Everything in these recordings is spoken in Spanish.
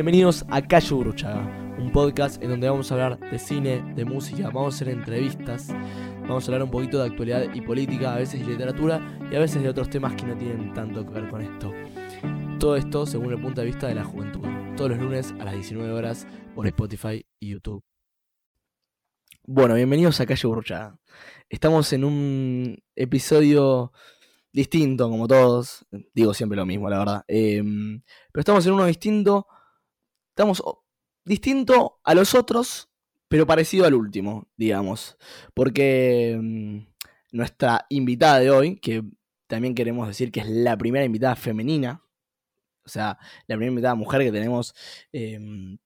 Bienvenidos a Calle Bruchaga, un podcast en donde vamos a hablar de cine, de música, vamos a hacer entrevistas, vamos a hablar un poquito de actualidad y política, a veces de literatura y a veces de otros temas que no tienen tanto que ver con esto. Todo esto según el punto de vista de la juventud, todos los lunes a las 19 horas por Spotify y YouTube. Bueno, bienvenidos a Calle Bruchaga. Estamos en un episodio distinto, como todos. Digo siempre lo mismo, la verdad. Em, pero estamos en uno distinto. Estamos distinto a los otros, pero parecido al último, digamos. Porque em, nuestra invitada de hoy, que también queremos decir que es la primera invitada femenina, o sea, la primera invitada mujer que tenemos, em,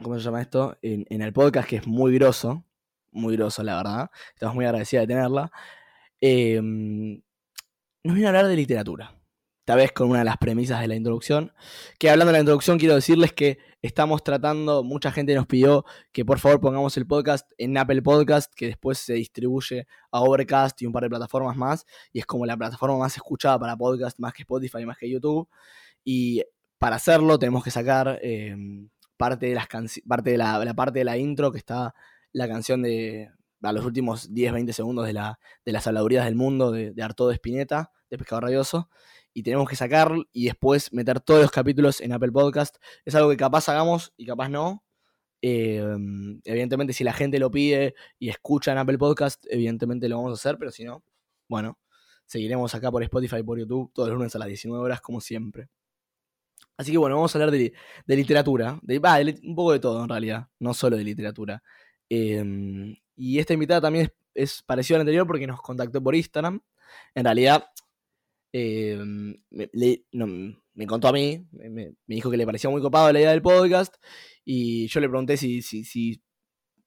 ¿cómo se llama esto? En, el podcast, que es muy grosso, muy grosso, la verdad. Estamos muy agradecidos de tenerla. Eh, nos viene a hablar de literatura. Esta vez con una de las premisas de la introducción. Que hablando de la introducción, quiero decirles que estamos tratando, mucha gente nos pidió que por favor pongamos el podcast en Apple Podcast, que después se distribuye a Overcast y un par de plataformas más. Y es como la plataforma más escuchada para podcast, más que Spotify, más que YouTube. Y para hacerlo tenemos que sacar eh, parte, de las parte de la, parte de la intro que está la canción de, a los últimos 10-20 segundos de, la, de las habladurías del mundo de, de Arturo Espineta, de Pescado Radioso, y tenemos que sacar y después meter todos los capítulos en Apple Podcast. Es algo que capaz hagamos y capaz no. Em, evidentemente, si la gente lo pide y escucha en Apple Podcast, evidentemente lo vamos a hacer, pero si no, bueno, seguiremos acá por Spotify por YouTube todos los lunes a las 19 horas, como siempre. Así que bueno, vamos a hablar de, literatura, de, un poco de todo en realidad, no solo de literatura. Em, y esta invitada también es, parecida a la anterior porque nos contactó por Instagram. En realidad, em, me, contó a mí, me, dijo que le parecía muy copado la idea del podcast. Y yo le pregunté si, si,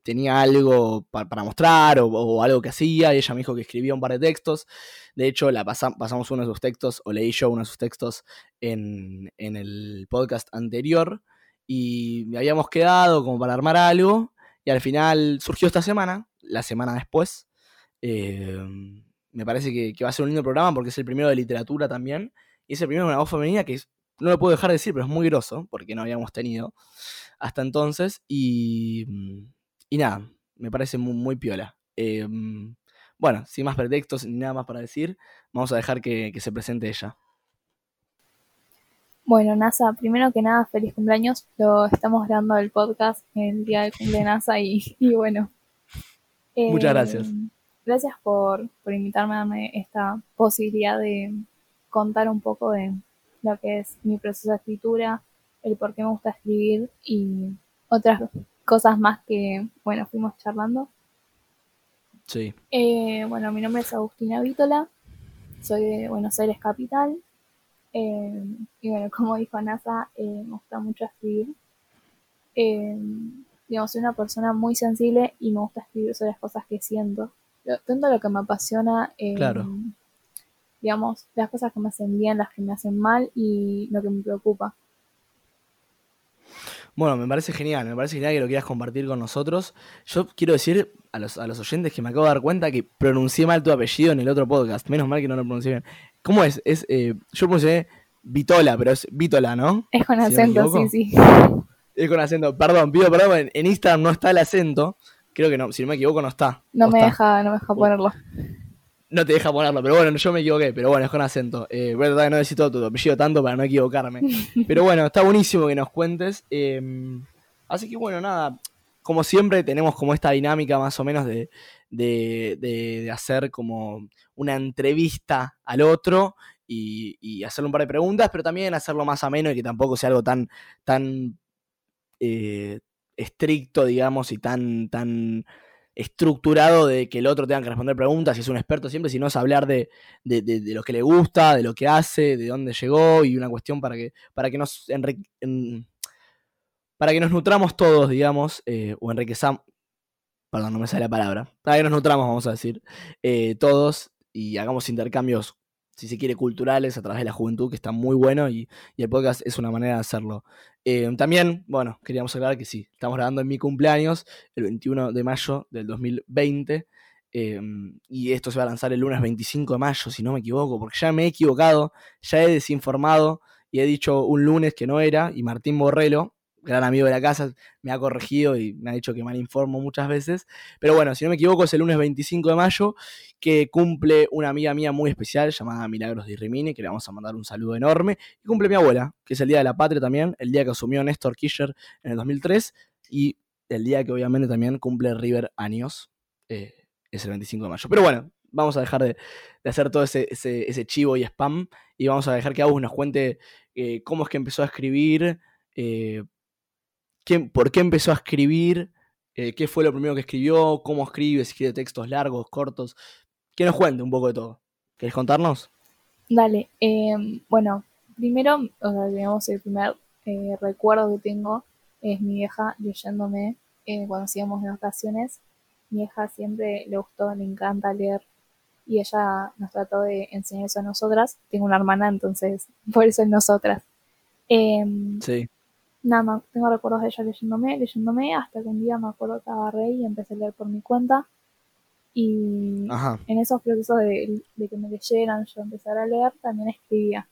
tenía algo para, mostrar o, algo que hacía. Y ella me dijo que escribía un par de textos. De hecho, la pasamos uno de sus textos, o leí yo uno de sus textos en, en el podcast anterior. Y me habíamos quedado como para armar algo. Y al final surgió esta semana, la semana después. Eh, me parece que, va a ser un lindo programa porque es el primero de literatura también. Y es el primero de una voz femenina que no lo puedo dejar de decir, pero es muy grosso, porque no habíamos tenido hasta entonces. Y, y nada, me parece muy, piola. Eh, bueno, sin más pretextos ni nada más para decir, vamos a dejar que se presente ella. Bueno, NASA, primero que nada, feliz cumpleaños. Lo estamos grabando el podcast en el día del cumple de NASA y, bueno. Muchas eh, gracias. Gracias por, por invitarme a darme esta posibilidad de contar un poco de lo que es mi proceso de escritura, el por qué me gusta escribir y otras cosas más que, bueno, fuimos charlando. Sí. Eh, bueno, mi nombre es Agustina Vítola, soy de Buenos Aires Capital, eh, y bueno, como dijo NASA, eh, me gusta mucho escribir. Eh, digamos, soy una persona muy sensible y me gusta escribir sobre las cosas que siento. Tanto lo que me apasiona, claro. digamos, las cosas que me hacen bien, las que me hacen mal y lo que me preocupa. Bueno, me parece genial, me parece genial que lo quieras compartir con nosotros. Yo quiero decir a los, a los oyentes que me acabo de dar cuenta que pronuncié mal tu apellido en el otro podcast. Menos mal que no lo pronuncié bien. ¿Cómo es? es eh, yo puse Vitola, pero es Vitola, ¿no? Es con acento, sí, sí. Es con acento. Perdón, pido perdón, en, Instagram no está el acento. Creo que no, si no me equivoco, no está. No me deja, no me deja ponerlo. No te deja ponerlo, pero bueno, yo me equivoqué, pero bueno, es con acento. Eh, tratar de no decir todo tu apellido tanto para no equivocarme. pero bueno, está buenísimo que nos cuentes. Em, así que bueno, nada, como siempre tenemos como esta dinámica más o menos de, de hacer como una entrevista al otro y, hacerle un par de preguntas, pero también hacerlo más ameno y que tampoco sea algo tan, tan eh, estricto, digamos, y tan, tan estructurado de que el otro tenga que responder preguntas, si es un experto siempre, sino es hablar de, lo que le gusta, de lo que hace, de dónde llegó y una cuestión para que, para que nos para que nos nutramos todos, digamos, eh, o enriquezamos, perdón, no me sale la palabra, para que nos nutramos, vamos a decir, eh, todos y hagamos intercambios si se quiere, culturales a través de la juventud, que está muy bueno y, el podcast es una manera de hacerlo. Eh, también, bueno, queríamos aclarar que sí, estamos grabando en mi cumpleaños, el 21 de mayo del 2020, eh, y esto se va a lanzar el lunes 25 de mayo, si no me equivoco, porque ya me he equivocado, ya he desinformado y he dicho un lunes que no era, y Martín Borrello, gran amigo de la casa, me ha corregido y me ha dicho que mal informo muchas veces. Pero bueno, si no me equivoco, es el lunes 25 de mayo que cumple una amiga mía muy especial llamada Milagros de Rimini, que le vamos a mandar un saludo enorme. Y cumple mi abuela, que es el Día de la Patria también, el día que asumió Néstor Kirchner en el 2003 y el día que obviamente también cumple River años, eh, es el 25 de mayo. Pero bueno, vamos a dejar de, hacer todo ese, chivo y spam y vamos a dejar que Agus nos cuente eh, cómo es que empezó a escribir, eh, por qué empezó a escribir, eh, qué fue lo primero que escribió, cómo escribe, si escribe textos largos, cortos. Que nos cuente un poco de todo. ¿Querés contarnos? Dale, em, bueno, primero, o sea, digamos, el primer recuerdo que tengo es mi vieja leyéndome cuando hacíamos de vacaciones. Mi vieja siempre le gustó, le encanta leer y ella nos trató de enseñar eso a nosotras. Tengo una hermana, entonces por eso es nosotras. Em, sí. Nada más, tengo recuerdos de ella leyéndome, leyéndome, hasta que un día me acuerdo que agarré y empecé a leer por mi cuenta. Y en esos procesos de, que me leyeran, yo empezar a leer, también escribía.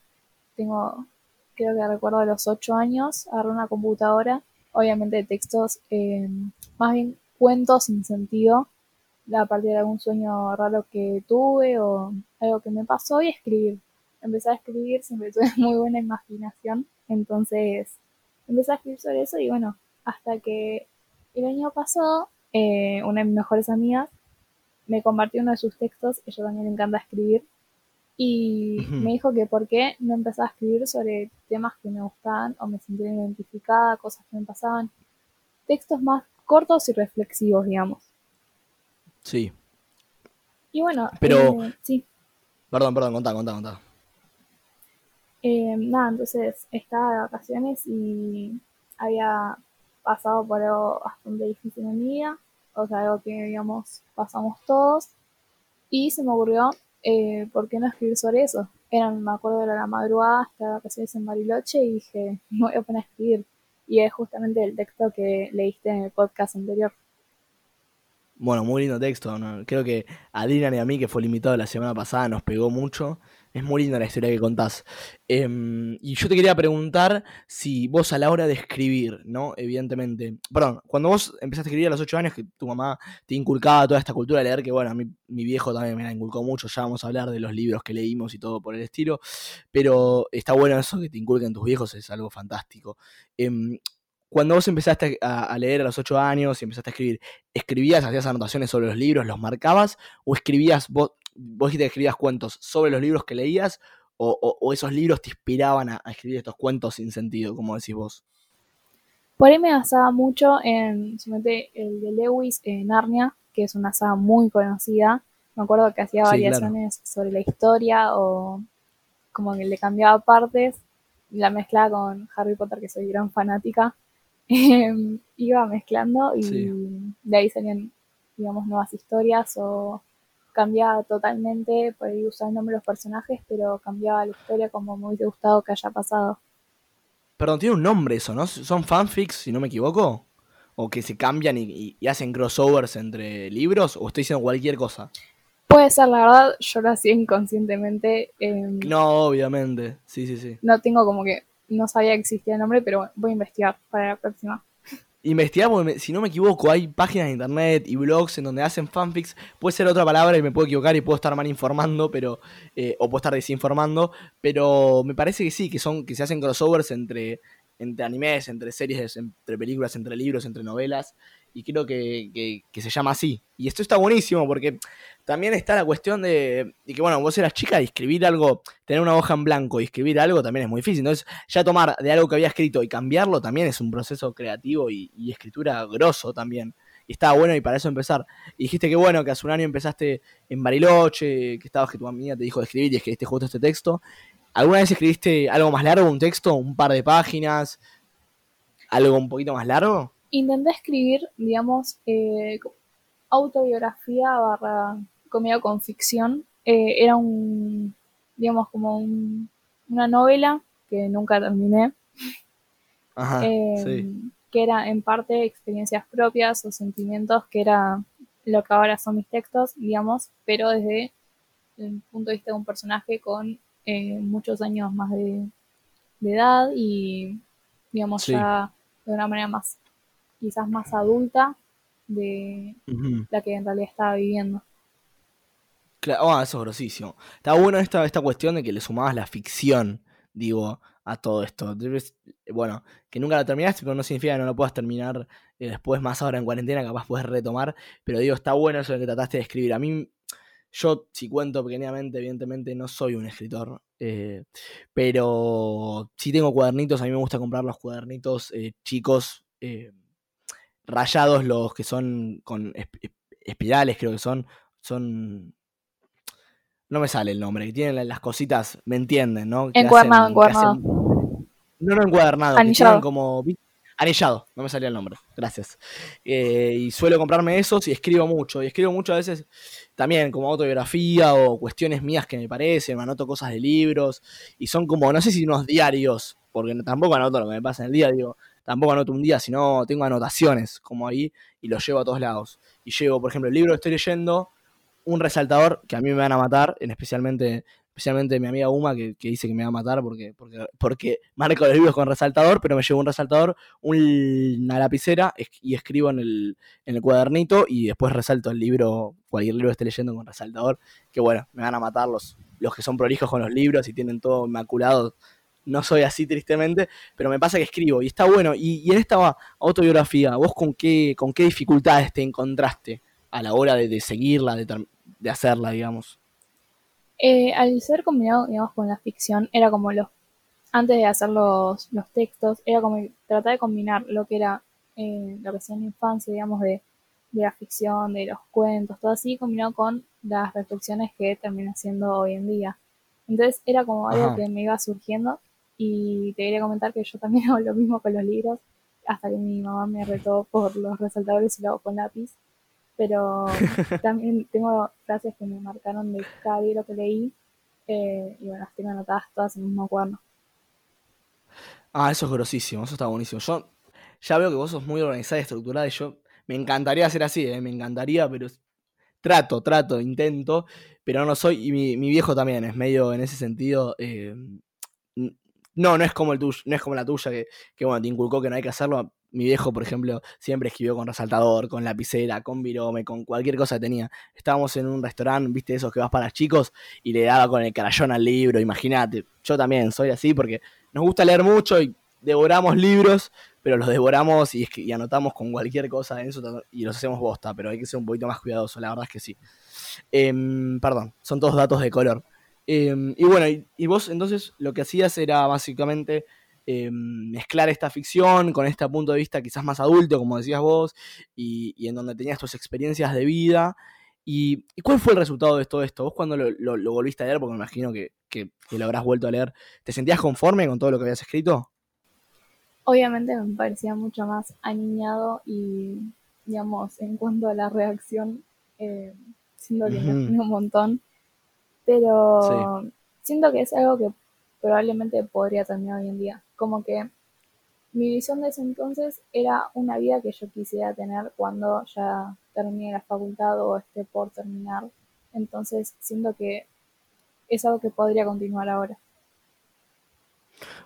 Tengo, creo que recuerdo de los ocho años, agarré una computadora, obviamente de textos, em, más bien cuentos sin sentido, a partir de algún sueño raro que tuve o algo que me pasó y escribir. Empecé a escribir, siempre tuve muy buena imaginación, entonces empecé a escribir sobre eso y bueno, hasta que el año pasado eh, una de mis mejores amigas me compartió uno de sus textos, ella también le encanta escribir, y me dijo que por qué no empezaba a escribir sobre temas que me gustaban o me sentía identificada, cosas que me pasaban, textos más cortos y reflexivos, digamos. Sí. Y bueno, pero... Eh, sí. Perdón, perdón, contá, contá, contá. Eh, nada, entonces estaba de vacaciones y había pasado por algo bastante difícil en mi vida, o sea, algo que, digamos, pasamos todos, y se me ocurrió, eh, ¿por qué no escribir sobre eso? Era, me acuerdo, de la madrugada, estaba de vacaciones en Bariloche y dije, me voy a poner a escribir. Y es justamente el texto que leíste en el podcast anterior. Bueno, muy lindo texto. Creo que a Dylan y a mí, que fue el invitado la semana pasada, nos pegó mucho. Es muy linda la historia que contás. Em, y yo te quería preguntar si vos a la hora de escribir, ¿no? Evidentemente. Perdón, cuando vos empezaste a escribir a los 8 años, que tu mamá te inculcaba toda esta cultura de leer, que bueno, a mí, mi viejo también me la inculcó mucho. Ya vamos a hablar de los libros que leímos y todo por el estilo. Pero está bueno eso que te inculquen tus viejos, es algo fantástico. Em, cuando vos empezaste a, leer a los ocho años y empezaste a escribir, ¿escribías, hacías anotaciones sobre los libros, los marcabas? ¿O escribías, vos, vos dijiste que escribías cuentos sobre los libros que leías? ¿O, esos libros te inspiraban a, escribir estos cuentos sin sentido, como decís vos? Por ahí me basaba mucho en, el de Lewis, en Narnia, que es una saga muy conocida. Me acuerdo que hacía variaciones sobre la historia o como que le cambiaba partes la mezclaba con Harry Potter, que soy gran fanática. Em, iba mezclando y de ahí salían, digamos, nuevas historias o cambiaba totalmente, por ahí usaba el nombre de los personajes, pero cambiaba la historia como me hubiese gustado que haya pasado. Perdón, tiene un nombre eso, ¿no? ¿Son fanfics, si no me equivoco? ¿O que se cambian y, hacen crossovers entre libros? ¿O estoy diciendo cualquier cosa? Puede ser, la verdad, yo lo hacía inconscientemente. Em, no, obviamente, sí, sí, sí. No tengo como que no sabía que existía el nombre, pero voy a investigar para la próxima. Investigar, porque si no me equivoco, hay páginas de internet y blogs en donde hacen fanfics. Puede ser otra palabra y me puedo equivocar y puedo estar mal informando, pero. Eh, o puedo estar desinformando. Pero me parece que sí, que son, que se hacen crossovers entre, entre animes, entre series, entre películas, entre libros, entre novelas. Y creo que, que se llama así. Y esto está buenísimo porque también está la cuestión de, que, bueno, vos eras chica y escribir algo, tener una hoja en blanco y escribir algo también es muy difícil. Entonces, ya tomar de algo que había escrito y cambiarlo también es un proceso creativo y, escritura grosso también. Y estaba bueno y para eso empezar. Y dijiste que bueno, que hace un año empezaste en Bariloche, que estabas que tu amiga te dijo de escribir y escribiste justo este texto. ¿Alguna vez escribiste algo más largo, un texto, un par de páginas, algo un poquito más largo? Intenté escribir, digamos, eh, autobiografía barra comida con ficción. Eh, era un, digamos, como una novela que nunca terminé. Em, que era en parte experiencias propias o sentimientos, que era lo que ahora son mis textos, digamos, pero desde el punto de vista de un personaje con eh, muchos años más de, edad y, digamos, ya de una manera más, quizás más adulta de la que en realidad estaba viviendo. Claro, oh, eso es grosísimo. Está bueno esta, esta cuestión de que le sumabas la ficción, digo, a todo esto. Bueno, que nunca lo terminaste, pero no significa que no lo puedas terminar eh, después, más ahora en cuarentena, capaz puedes retomar. Pero digo, está bueno eso de que trataste de escribir. A mí, yo, si cuento pequeñamente, evidentemente no soy un escritor, eh, pero sí tengo cuadernitos. A mí me gusta comprar los cuadernitos eh, chicos, rayados, los que son con espirales, creo que son. Son no me sale el nombre, que tienen las cositas, ¿me entienden, no? encuadernado, encuadernado. no, no encuadernado, anillado. como anillado, no me salía el nombre, gracias. Eh, y suelo comprarme esos y escribo mucho, y escribo mucho a veces también como autobiografía o cuestiones mías que me parecen, me anoto cosas de libros, y son como, no sé si unos diarios, porque tampoco anoto lo que me pasa en el día, digo, tampoco anoto un día, sino tengo anotaciones como ahí y los llevo a todos lados. Y llevo, por ejemplo, el libro que estoy leyendo, un resaltador que a mí me van a matar, en especialmente, especialmente mi amiga Uma, que, dice que me va a matar porque, porque, porque marco los libros con resaltador, pero me llevo un resaltador, una lapicera y escribo en el, en el cuadernito y después resalto el libro, cualquier libro que esté leyendo con resaltador, que bueno, me van a matar los, los que son prolijos con los libros y tienen todo inmaculado. No soy así tristemente, pero me pasa que escribo y está bueno. Y, y en esta autobiografía, ¿vos con qué, con qué dificultades te encontraste a la hora de, de seguirla, de, de hacerla, digamos? Eh, al ser combinado, digamos, con la ficción, era como los, antes de hacer los, los textos, era como tratar de combinar lo que era, eh, lo que hacía en la infancia, digamos, de, de, la ficción, de los cuentos, todo así, combinado con las reflexiones que termina haciendo hoy en día. Entonces era como algo que me iba surgiendo y te quería comentar que yo también hago lo mismo con los libros, hasta que mi mamá me retó por los resaltadores y lo hago con lápiz pero también tengo frases que me marcaron de cada libro que leí eh, y bueno, las tengo anotadas todas en el mismo cuaderno. Ah, eso es grosísimo, eso está buenísimo. Yo ya veo que vos sos muy organizada y estructurada y yo me encantaría ser así, eh, me encantaría, pero trato, trato, intento, pero no soy, y mi, viejo también es medio en ese sentido, eh, no, no es como el tuyo, no es como la tuya que, que bueno, te inculcó que no hay que hacerlo, mi viejo, por ejemplo, siempre escribió con resaltador, con lapicera, con virome, con cualquier cosa que tenía. Estábamos en un restaurante, viste, esos que vas para chicos, y le daba con el carayón al libro, imagínate. Yo también soy así porque nos gusta leer mucho y devoramos libros, pero los devoramos y, anotamos con cualquier cosa en eso y los hacemos bosta, pero hay que ser un poquito más cuidadoso, la verdad es que sí. Em, perdón, son todos datos de color. Em, y bueno, y vos entonces lo que hacías era básicamente eh, mezclar esta ficción con este punto de vista quizás más adulto, como decías vos, y, en donde tenías tus experiencias de vida. Y, cuál fue el resultado de todo esto? ¿Vos cuando lo, volviste a leer, porque me imagino que, lo habrás vuelto a leer, ¿te sentías conforme con todo lo que habías escrito? Obviamente me parecía mucho más aniñado y, digamos, en cuanto a la reacción, eh, siento que me un montón. Pero siento que es algo que probablemente podría terminar hoy en día. Como que mi visión de ese entonces era una vida que yo quisiera tener cuando ya termine la facultad o esté por terminar. Entonces siento que es algo que podría continuar ahora.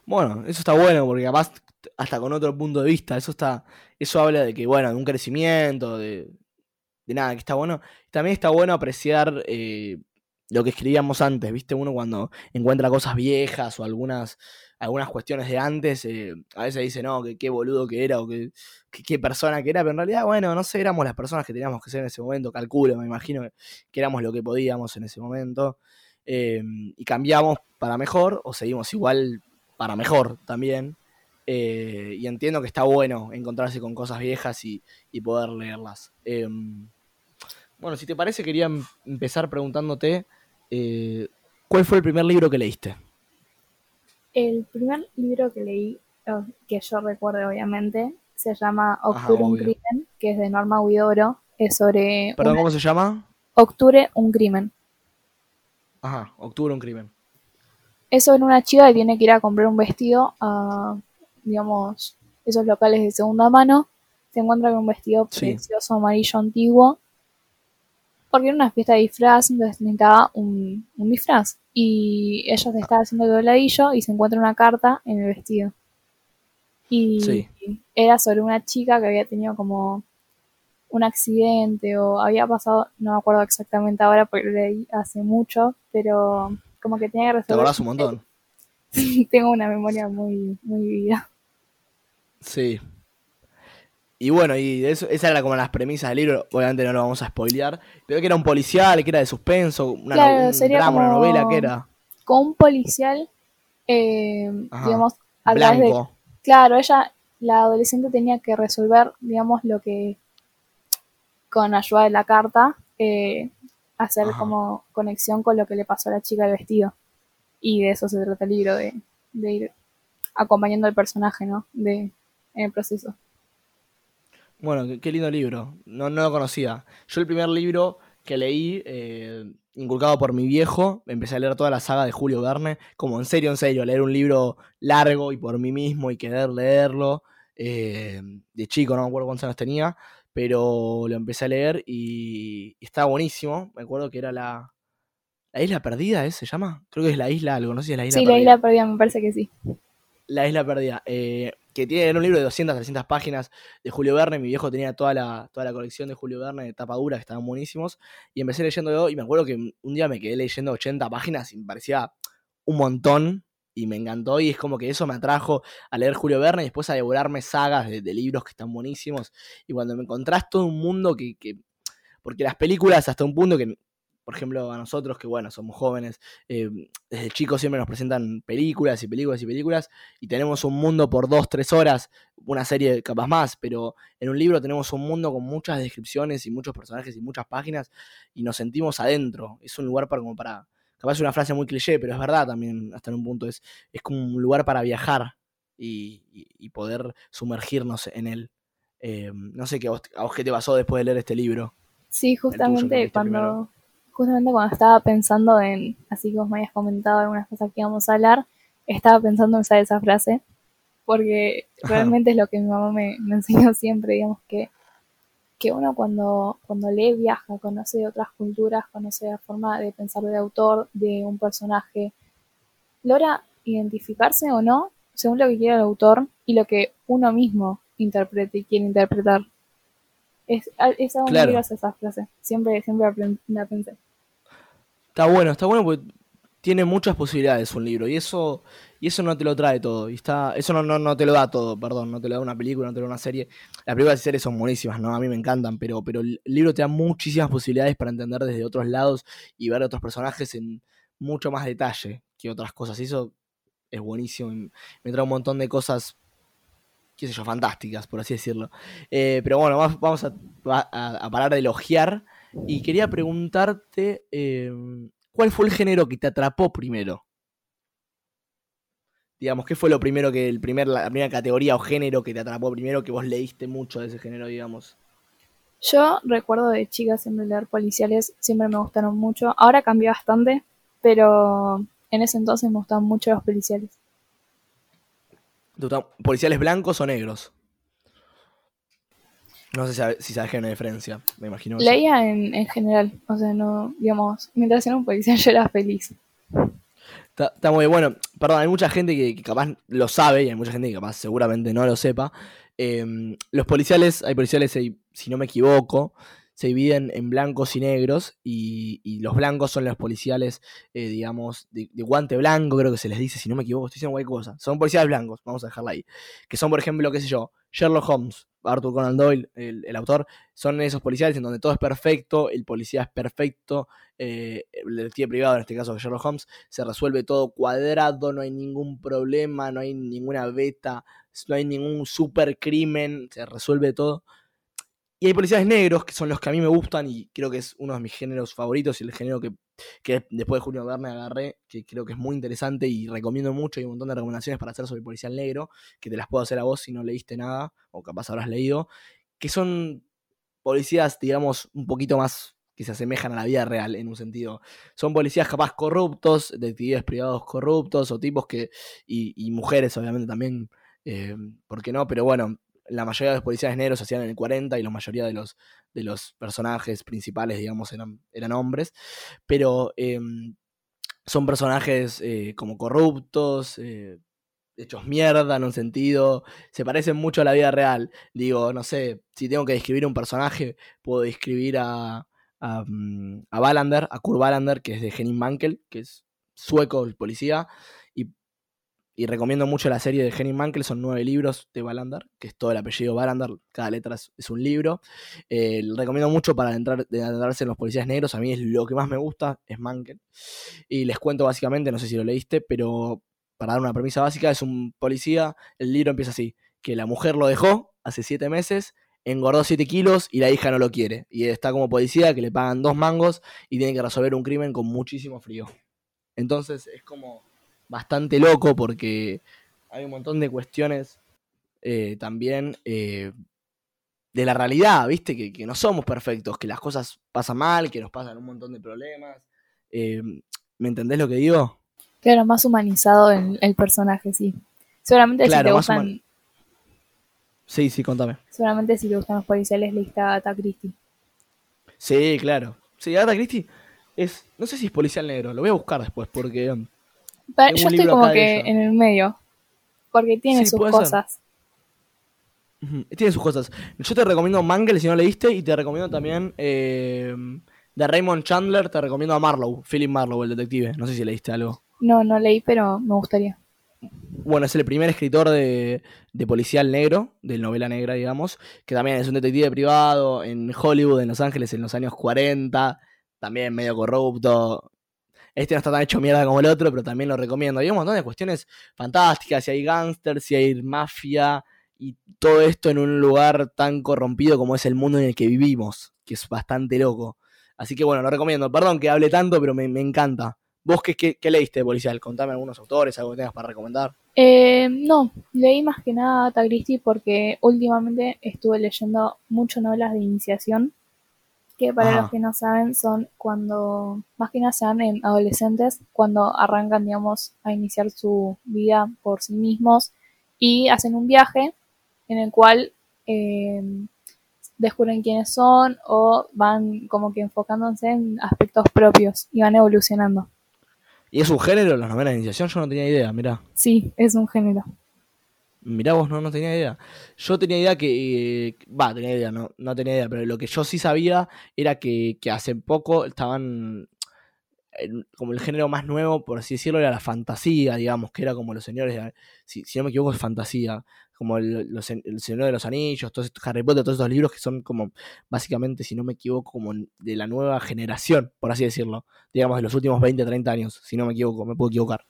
Bueno, eso está bueno porque capaz hasta con otro punto de vista, eso está, eso habla de que bueno, de un crecimiento, de, de nada, que está bueno. También está bueno apreciar eh, lo que escribíamos antes, ¿viste? Uno cuando encuentra cosas viejas o algunas, algunas cuestiones de antes, eh, a veces dice, no, que qué boludo que era o que, qué persona que era, pero en realidad, bueno, no sé, éramos las personas que teníamos que ser en ese momento, calculo, me imagino que éramos lo que podíamos en ese momento, eh, y cambiamos para mejor o seguimos igual para mejor también. Eh, y entiendo que está bueno encontrarse con cosas viejas y, y poder leerlas. bueno, si te parece, quería em, empezar preguntándote eh, ¿cuál fue el primer libro que leíste? El primer libro que leí, que yo recuerdo obviamente, se llama Octubre un crimen, que es de Norma Huidoro. Es sobre... ¿Perdón, cómo se llama? Octubre un crimen. Ajá, Octubre un crimen. Es sobre una chica que tiene que ir a comprar un vestido a, digamos, esos locales de segunda mano. Se encuentra con un vestido precioso amarillo antiguo porque era una fiesta de disfraz, entonces necesitaba un, un disfraz. Y ella se estaba haciendo el dobladillo y se encuentra una carta en el vestido. Y Sí. era sobre una chica que había tenido como un accidente o había pasado, no me acuerdo exactamente ahora porque lo leí hace mucho, pero como que tenía que ¿Te resolver. acordás un montón? Tengo una memoria muy, muy vivida. Sí. Y bueno, y eso, esa era como las premisas del libro, obviamente no lo vamos a spoilear, pero que era un policial, que era de suspenso, una no- Claro, un sería drama, una novela, que era Con un policial, eh, Ajá. digamos, a través de. Claro, ella, la adolescente tenía que resolver, digamos, lo que con ayuda de la carta, eh, hacer Ajá. como conexión con lo que le pasó a la chica del vestido. Y de eso se trata el libro, de, de ir acompañando al personaje, ¿no? De, en el proceso. Bueno, qué, lindo libro. No, no lo conocía. Yo el primer libro que leí, eh, inculcado por mi viejo, empecé a leer toda la saga de Julio Verne, como en serio, en serio, leer un libro largo y por mí mismo y querer leerlo. eh, de chico, no me acuerdo cuántos años tenía, pero lo empecé a leer y, y estaba buenísimo. Me acuerdo que era la... ¿La isla perdida, ¿eh? ¿Se llama? Creo que es la isla algo, no sé si es la isla sí, perdida. la isla perdida me parece que sí. La Isla Perdida, eh, que tiene era un libro de 200, 300 páginas de Julio Verne. Mi viejo tenía toda la, toda la colección de Julio Verne de tapa dura, que estaban buenísimos. Y empecé leyendo y me acuerdo que un día me quedé leyendo 80 páginas y me parecía un montón. Y me encantó, y es como que eso me atrajo a leer Julio Verne y después a devorarme sagas de, de libros que están buenísimos. Y cuando me encontrás todo un mundo que, que- Porque las películas, hasta un punto que, por ejemplo, a nosotros que, bueno, somos jóvenes, eh, desde chicos siempre nos presentan películas y películas y películas y tenemos un mundo por dos, tres horas, una serie capaz más, pero en un libro tenemos un mundo con muchas descripciones y muchos personajes y muchas páginas y nos sentimos adentro. Es un lugar para como para, capaz es una frase muy cliché, pero es verdad también hasta en un punto, es, es como un lugar para viajar y, y- y poder sumergirnos en él. Eh, no sé qué a vos, qué te pasó después de leer este libro. Sí, justamente cuando primero. Justamente cuando estaba pensando en, así que vos me habías comentado algunas cosas que íbamos a hablar, estaba pensando en usar esa frase, porque Ajá. realmente es lo que mi mamá me, me enseñó siempre, digamos que, que uno cuando, cuando lee viaja, conoce otras culturas, conoce la forma de pensar del autor, de un personaje, logra identificarse o no según lo que quiere el autor y lo que uno mismo interprete y quiere interpretar. Es, es algo Claro. muy graciosa esa frase. Siempre, siempre la pensé. Está bueno, está bueno porque tiene muchas posibilidades un libro y eso y eso no te lo trae todo y está eso no, no, no te lo da todo, perdón, no te lo da una película, no te lo da una serie. Las películas y series son buenísimas, no, a mí me encantan, pero pero el libro te da muchísimas posibilidades para entender desde otros lados y ver otros personajes en mucho más detalle que otras cosas y eso es buenísimo, me trae un montón de cosas qué sé yo, fantásticas, por así decirlo. Eh, pero bueno, vamos, a, a- a parar de elogiar y quería preguntarte, eh, ¿cuál fue el género que te atrapó primero? Digamos, ¿qué fue lo primero que, el primer, la primera categoría o género que te atrapó primero, que vos leíste mucho de ese género, digamos? Yo recuerdo de chica siempre leer policiales, siempre me gustaron mucho. Ahora cambió bastante, pero en ese entonces me gustaban mucho los policiales. ¿Te gustan ¿Policiales blancos o negros? No sé si sabes, si sabes hay una diferencia, me imagino. Leía en, en general, o sea, no, digamos, mientras era un policía yo era feliz. Está, está muy bueno. Perdón, hay mucha gente que, que capaz lo sabe y hay mucha gente que capaz seguramente no lo sepa. Eh, los policiales, hay policiales, si no me equivoco, se dividen en blancos y negros y, y los blancos son los policiales, eh, digamos, de, de guante blanco, creo que se les dice, si no me equivoco, estoy diciendo cualquier cosa. Son policiales blancos, vamos a dejarla ahí. Que son, por ejemplo, qué sé yo, Sherlock Holmes, Arthur Conan Doyle, el, el autor, son esos policiales en donde todo es perfecto, el policía es perfecto, eh, el detective privado, en este caso Sherlock Holmes, se resuelve todo cuadrado, no hay ningún problema, no hay ninguna beta, no hay ningún super crimen, se resuelve todo. Y hay policías negros, que son los que a mí me gustan y creo que es uno de mis géneros favoritos y el género que, que después de Julio Verne agarré, que creo que es muy interesante y recomiendo mucho. Hay un montón de recomendaciones para hacer sobre el policial negro, que te las puedo hacer a vos si no leíste nada, o capaz habrás leído, que son policías, digamos, un poquito más que se asemejan a la vida real en un sentido. Son policías capaz corruptos, detectives privados corruptos, o tipos que, y, mujeres obviamente también, eh, ¿por qué no? Pero bueno, la mayoría de los policías negros se hacían en el 40 y la mayoría de los, de los personajes principales, digamos, eran, eran hombres. Pero eh, son personajes eh, como corruptos, eh, hechos mierda en un sentido, se parecen mucho a la vida real. Digo, no sé, si tengo que describir un personaje, puedo describir a, a, mm, a Wallander, a Kurt Wallander, que es de Henning Mankel, que es sueco, el policía, y, recomiendo mucho la serie de Henning Mankel, son nueve libros de Wallander, que es todo el apellido Wallander, cada letra es, un libro. Eh, recomiendo mucho para entrar, de adentrarse en los policías negros, a mí es lo que más me gusta, es Mankel. Y les cuento básicamente, no sé si lo leíste, pero para dar una premisa básica, es un policía, el libro empieza así, que la mujer lo dejó hace siete meses, engordó 7 kilos y la hija no lo quiere. Y está como policía que le pagan dos mangos y tiene que resolver un crimen con muchísimo frío. Entonces es como bastante loco porque hay un montón de cuestiones eh, también eh, de la realidad, ¿viste? Que, que, no somos perfectos, que las cosas pasan mal, que nos pasan un montón de problemas. Eh, ¿Me entendés lo que digo? Claro, más humanizado el, el personaje, sí. Seguramente Claro, si te gustan, human- Sí, sí, contame. seguramente si te gustan los policiales leíste a Agatha Christie. Sí, claro. Sí, Agatha Christie es, no sé si es policial negro, lo voy a buscar después porque um, Yo estoy como que en el medio, porque tiene Sí, sus ser. cosas. tiene sus cosas. Yo te recomiendo Mangle si no leíste y te recomiendo también eh, de Raymond Chandler, te recomiendo a Marlowe, Philip Marlowe, el detective. No sé si leíste algo. No, no leí, pero me gustaría. Bueno, es el primer escritor de, de policial negro, de novela negra, digamos, que también es un detective privado en Hollywood, en Los Ángeles, en los años 40, también medio corrupto. Este no está tan hecho mierda como el otro, pero también lo recomiendo. Hay un montón de cuestiones fantásticas, si hay gángsters, si hay mafia, y todo esto en un lugar tan corrompido como es el mundo en el que vivimos, que es bastante loco. Así que bueno, lo recomiendo. Perdón que hable tanto, pero me, encanta. ¿Vos qué, qué, qué leíste policial? Contame algunos autores, algo que tengas para recomendar. Eh, no, leí más que nada a porque últimamente estuve leyendo mucho novelas de iniciación, que para Ajá. los que no saben son cuando, más que nada se dan en adolescentes, cuando arrancan, digamos, a iniciar su vida por sí mismos y hacen un viaje en el cual eh, descubren quiénes son o van como que enfocándose en aspectos propios y van evolucionando. ¿Y es un género las novelas de iniciación? Yo no tenía idea, mirá. Sí, es un género. Mirá vos, no, no tenía idea. Yo tenía idea que. eh, Va, tenía idea, no, no tenía idea, pero lo que yo sí sabía era que, que hace poco estaban. como el género más nuevo, por así decirlo, era la fantasía, digamos, que era como los señores. de- Si, si no me equivoco, es fantasía. Como el, los, el Señor de los Anillos, todos estos Harry Potter, todos estos libros que son como, básicamente, si no me equivoco, como de la nueva generación, por así decirlo. Digamos, de los últimos 20, 30 años, si no me equivoco, me puedo equivocar.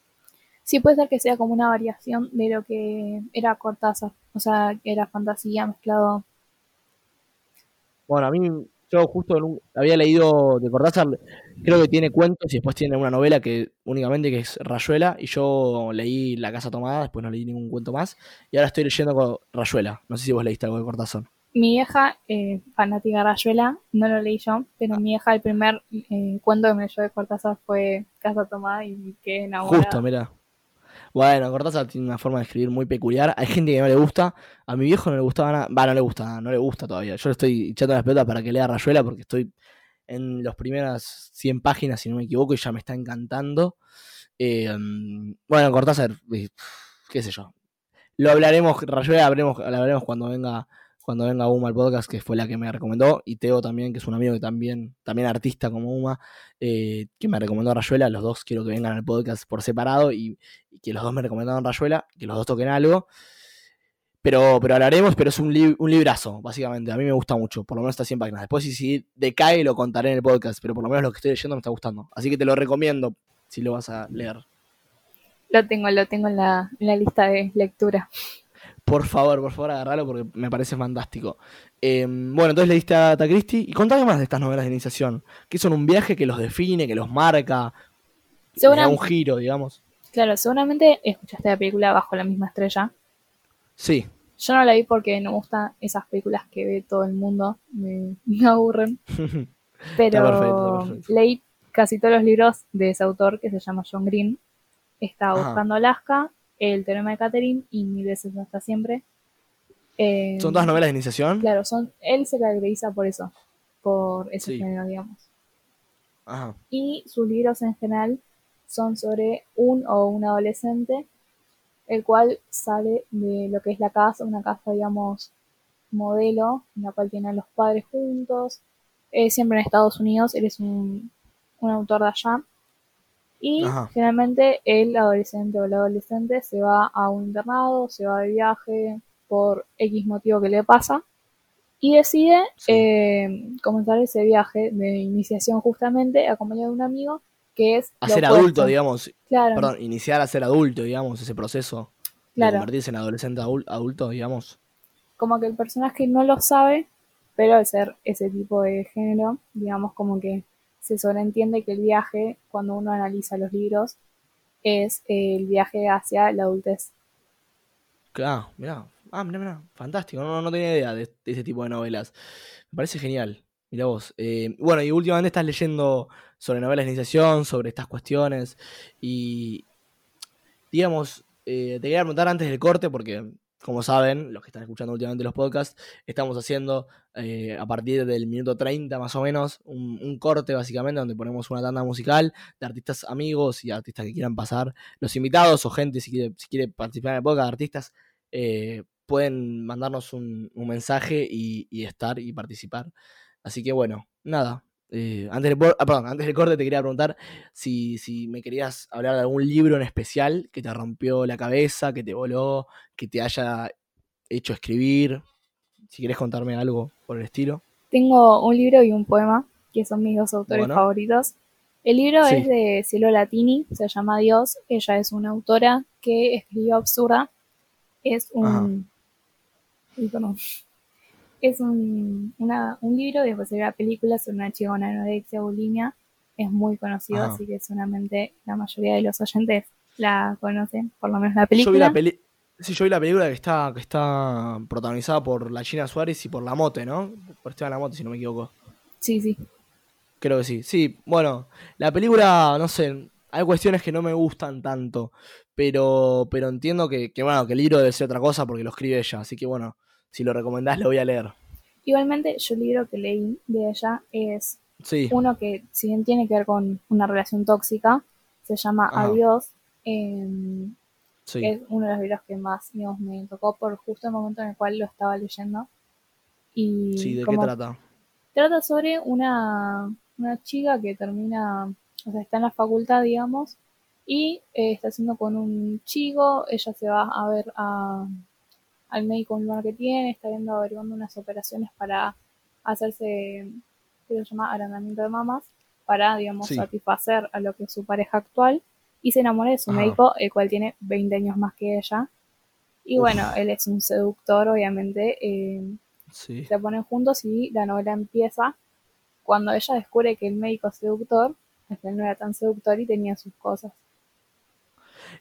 Sí, puede ser que sea como una variación de lo que era Cortázar. O sea, que era fantasía mezclado. Bueno, a mí, yo justo nu- había leído de Cortázar, creo que tiene cuentos y después tiene una novela que únicamente que es Rayuela, y yo leí La Casa Tomada, después no leí ningún cuento más, y ahora estoy leyendo con Rayuela. No sé si vos leíste algo de Cortázar. Mi vieja, eh, fanática de Rayuela, no lo leí yo, pero mi vieja, el primer eh, cuento que me leyó de Cortázar fue Casa Tomada y quedé enamorada. Justo, mira. Bueno, Cortázar tiene una forma de escribir muy peculiar. Hay gente que no le gusta. A mi viejo no le gustaba nada. Va, no le gusta, no le gusta todavía. Yo le estoy echando las pelotas para que lea Rayuela porque estoy en las primeras 100 páginas, si no me equivoco, y ya me está encantando. Mm, bueno, Cortázar, eh, qué sé yo. Lo hablaremos, Rayuela hablaremos, lo hablaremos cuando venga cuando venga Uma al podcast, que fue la que me recomendó, y Teo también, que es un amigo que también, también artista como Uma, eh, que me recomendó Rayuela. Los dos quiero que vengan al podcast por separado y, que los dos me recomendaron Rayuela, que los dos toquen algo. Pero, pero hablaremos, pero es un, un librazo, básicamente. A mí me gusta mucho, por lo menos está 100 páginas. Después, si, si decae, lo contaré en el podcast, pero por lo menos lo que estoy leyendo me está gustando. Así que te lo recomiendo si lo vas a leer. Lo tengo, lo tengo en la lista de lectura. Por favor, por favor, agarralo porque me parece fantástico. Eh, bueno, entonces leíste a Agatha Christie y contame más de estas novelas de iniciación. Que son un viaje que los define, que los marca, da Segura- un giro, digamos. Claro, seguramente escuchaste la película Bajo la misma estrella. Sí, Yo no la vi porque no me gustan esas películas que ve todo el mundo. Me, me aburren. Pero Está perfecto, está perfecto. leí casi todos los libros de ese autor que se llama John Green. Está Ajá. Buscando Alaska, El teorema de Catherine y Mil veces hasta siempre. Eh, son todas novelas de iniciación. Claro, son, él se caracteriza por eso, por ese Sí. género, digamos. Ajá. Y sus libros en general son sobre un o un adolescente el cual sale de lo que es la casa, una casa, digamos, modelo, en la cual tienen los padres juntos, eh, siempre en Estados Unidos, él es un, un autor de allá, y Ajá. generalmente el adolescente o la adolescente se va a un internado, se va de viaje por X motivo que le pasa, y decide Sí. eh, comenzar ese viaje de iniciación justamente acompañado de un amigo que es A lo ser opuesto. adulto, digamos. Claro, Perdón, iniciar a ser adulto, digamos, ese proceso de claro. convertirse en adolescente adul- adulto, digamos. Como que el personaje no lo sabe, pero al ser ese tipo de género, digamos como que se sobreentiende que el viaje, cuando uno analiza los libros, es el viaje hacia la adultez. Claro, mirá. Ah, mirá, mirá. Fantástico. No, no, tenía idea de, ese tipo de novelas. Me parece genial. Mirá vos. Eh, bueno, y últimamente estás leyendo sobre novelas de iniciación, sobre estas cuestiones. Y, digamos, eh, te quería preguntar antes del corte, porque, como saben, los que están escuchando últimamente los podcasts, estamos haciendo eh, a partir del minuto 30 más o menos un, corte, básicamente, donde ponemos una tanda musical de artistas amigos y artistas que quieran pasar. Los invitados o gente, si quiere, si quiere participar en el podcast, artistas eh, pueden mandarnos un, mensaje y estar y participar. Así que bueno, nada. Eh, antes, del, ah, perdón, antes del corte te quería preguntar si, si me querías hablar de algún libro en especial que te rompió la cabeza, que te voló, que te haya hecho escribir. Si quieres contarme algo por el estilo. Tengo un libro y un poema, que son mis dos autores Bueno. favoritos. El libro Sí. es de Cielo Latini, se llama Dios. Ella es una autora que escribió Absurda. Es Ajá. un. Perdón. Es un, una- un libro y después hay una película sobre una chica con anorexia bulimia. Es muy conocido, así que seguramente la mayoría de los oyentes la conocen, por lo menos la Yo vi película. la peli sí, yo vi la película que está, que está protagonizada por la China Suárez y por la Mote, ¿no? Por Esteban Lamote, si no me equivoco. Sí, sí. Creo que sí. Sí, bueno, la película, no sé, hay cuestiones que no me gustan tanto, pero, pero entiendo que, que, bueno, que el libro debe ser otra cosa porque lo escribe ella, así que bueno, si lo recomendás lo voy a leer. Igualmente, yo el libro que leí de ella es Sí, uno que, si bien tiene que ver con una relación tóxica, se llama Ajá. Adiós. sí. Es uno de los libros que más digamos, me tocó por justo el momento en el cual lo estaba leyendo. Y Sí, ¿de qué trata? trata sobre una, una chica que termina, o sea, está en la facultad, digamos, y eh, está haciendo con un chico, ella se va a ver a, al médico un lugar que tiene, está viendo, averiguando unas operaciones para hacerse, ¿qué se llama? Agrandamiento de mamas, para, digamos, Sí. satisfacer a lo que es su pareja actual, y se enamora de su Ajá. médico, el cual tiene 20 años más que ella. Y Uf. bueno, él es un seductor, obviamente, eh, Sí. se ponen juntos y la novela empieza cuando ella descubre que el médico seductor, es que él no era tan seductor y tenía sus cosas.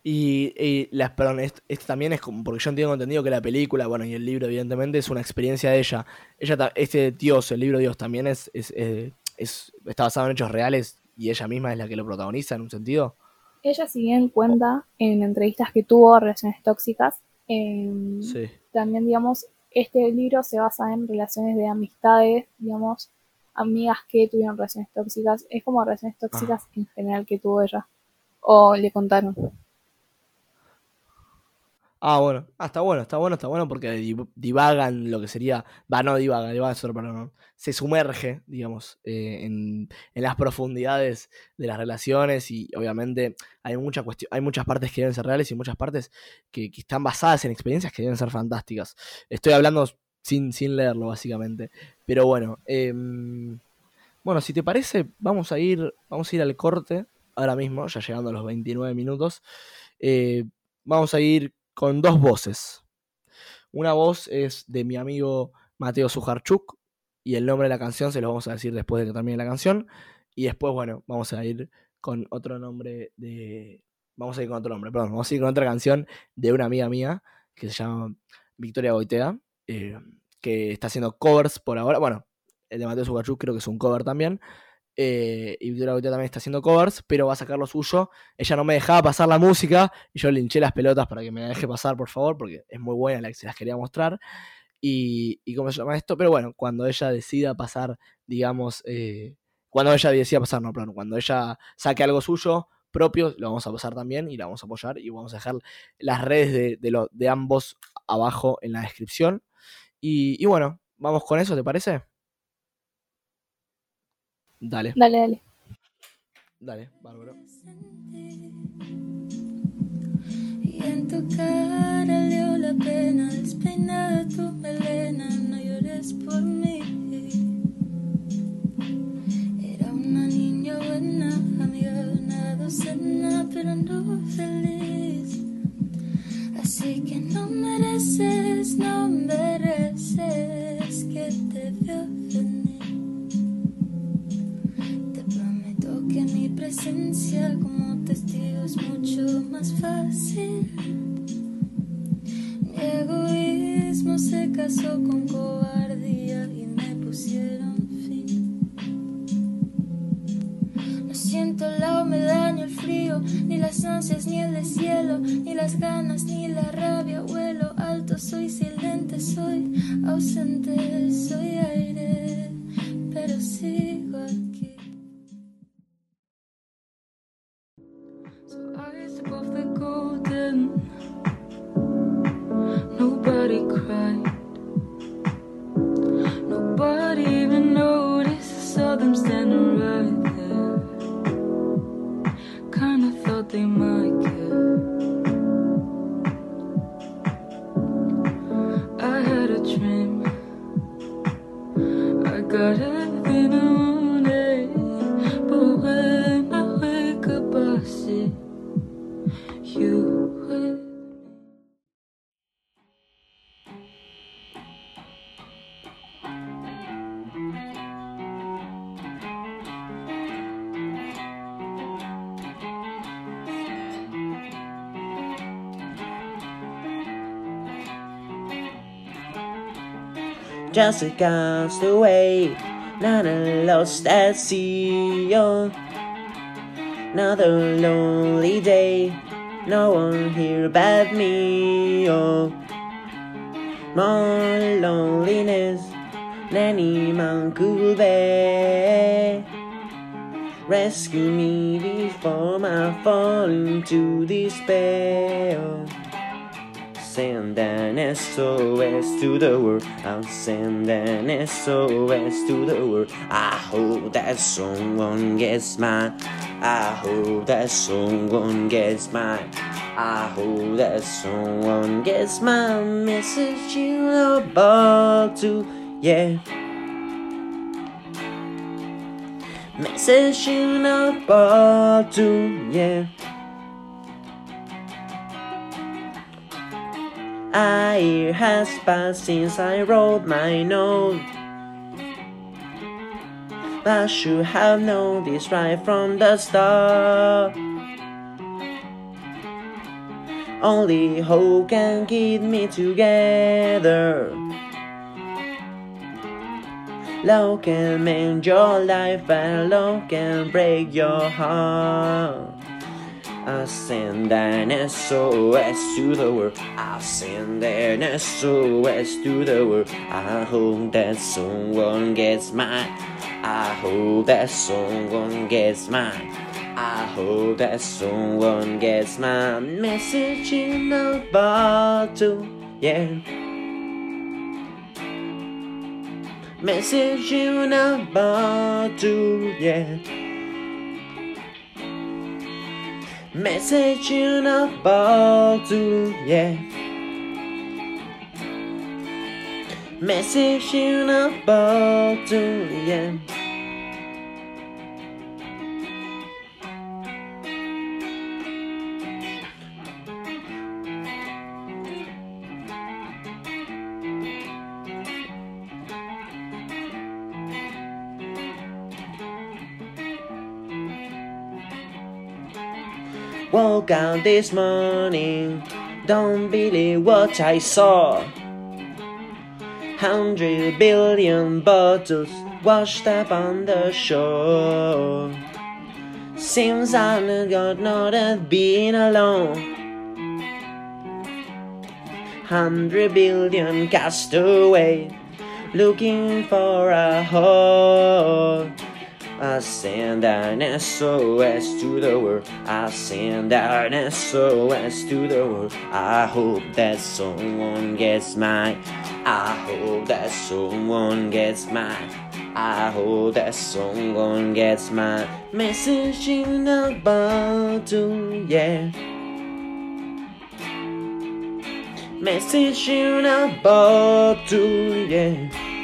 Y, y las, perdón, esto, esto también es como, porque yo tengo entendido que la película, bueno, y el libro evidentemente es una experiencia de ella. Ella, este Dios, el libro Dios también es, es, eh, es- está basado en hechos reales y ella misma es la que lo protagoniza en un sentido. Ella, si bien cuenta en entrevistas que tuvo relaciones tóxicas, em, Sí. también, digamos, este libro se basa en relaciones de amistades, digamos, amigas que tuvieron relaciones tóxicas. Es como relaciones tóxicas en general que tuvo ella. O le contaron. Ah, bueno. Ah, está bueno, está bueno, está bueno porque div- divagan lo que sería. Va, no divaga, divaga no. Se sumerge, digamos, eh, en, en las profundidades de las relaciones y obviamente hay, mucha hay muchas partes que deben ser reales y muchas partes que, que están basadas en experiencias que deben ser fantásticas. Estoy hablando sin, sin leerlo, básicamente. Pero bueno, em, bueno, si te parece, vamos a ir, vamos a ir al corte ahora mismo, ya llegando a los 29 minutos. Eh, vamos a ir con dos voces. Una voz es de mi amigo Mateo Sujarchuk y el nombre de la canción se lo vamos a decir después de que termine la canción. Y después, bueno, vamos a ir con otro nombre de... Vamos a ir con otro nombre, perdón, vamos a ir con otra canción de una amiga mía que se llama Victoria Goitea, eh, que está haciendo covers por ahora. Bueno, el de Mateo Sujarchuk creo que es un cover también. Eh, y Victoria Goitea también está haciendo covers, pero va a sacar lo suyo. Ella no me dejaba pasar la música y yo le hinché las pelotas para que me la deje pasar, por favor, porque es muy buena, la que se las quería mostrar. Y, y cómo se llama esto, pero bueno, cuando ella decida pasar, digamos, eh, cuando ella decida pasar, no, perdón, cuando ella saque algo suyo, propios, lo vamos a pasar también y la vamos a apoyar y vamos a dejar las redes de, de, de ambos abajo en la descripción. Y, y bueno, vamos con eso, ¿te parece? Dale. Dale, dale. Dale, bárbaro. Y en tu cara leo la pena despeinada tu melena, no llores por mí. Era una niña buena, amiga de una docena, pero no feliz. Así que no mereces, no mereces que te vea presencia como testigo es mucho más fácil. Mi egoísmo se casó con cobardía y me pusieron fin. No siento la humedad ni el frío, ni las ansias ni el deshielo, ni las ganas ni la rabia. Vuelo alto, soy silente, soy ausente, soy aire, pero sigo Amen. Just a castaway, not a lost at sea. Oh, another lonely day, no one here but me. Oh, more loneliness than anyone could bear. Rescue me before I fall into despair. Oh. Send an SOS to the world. I'll send an SOS to the world. I hope that someone gets mine. I hope that someone gets mine. I hope that someone gets my message in a bottle. Yeah. Message in a bottle. Yeah. A year has passed since I wrote my note. I should have known this right from the start. Only hope can keep me together. Love can mend your life, but love can break your heart. I send an SOS to the world. I send an SOS to the world. I hope that someone gets mine. I hope that someone gets mine. I hope that someone gets my message in a bottle. Yeah. Message in a bottle. Yeah. Message in a bottle, yeah. Message in a bottle, yeah. Woke out this morning, don't believe what I saw. Hundred billion bottles washed up on the shore. Seems I've got not have been alone. Hundred billion cast away, looking for a home. I send an SOS to the world. I send an SOS to the world. I hope that someone gets mine. I hope that someone gets mine. I hope that someone gets my message in a bottle, yeah. Message in a bottle, yeah.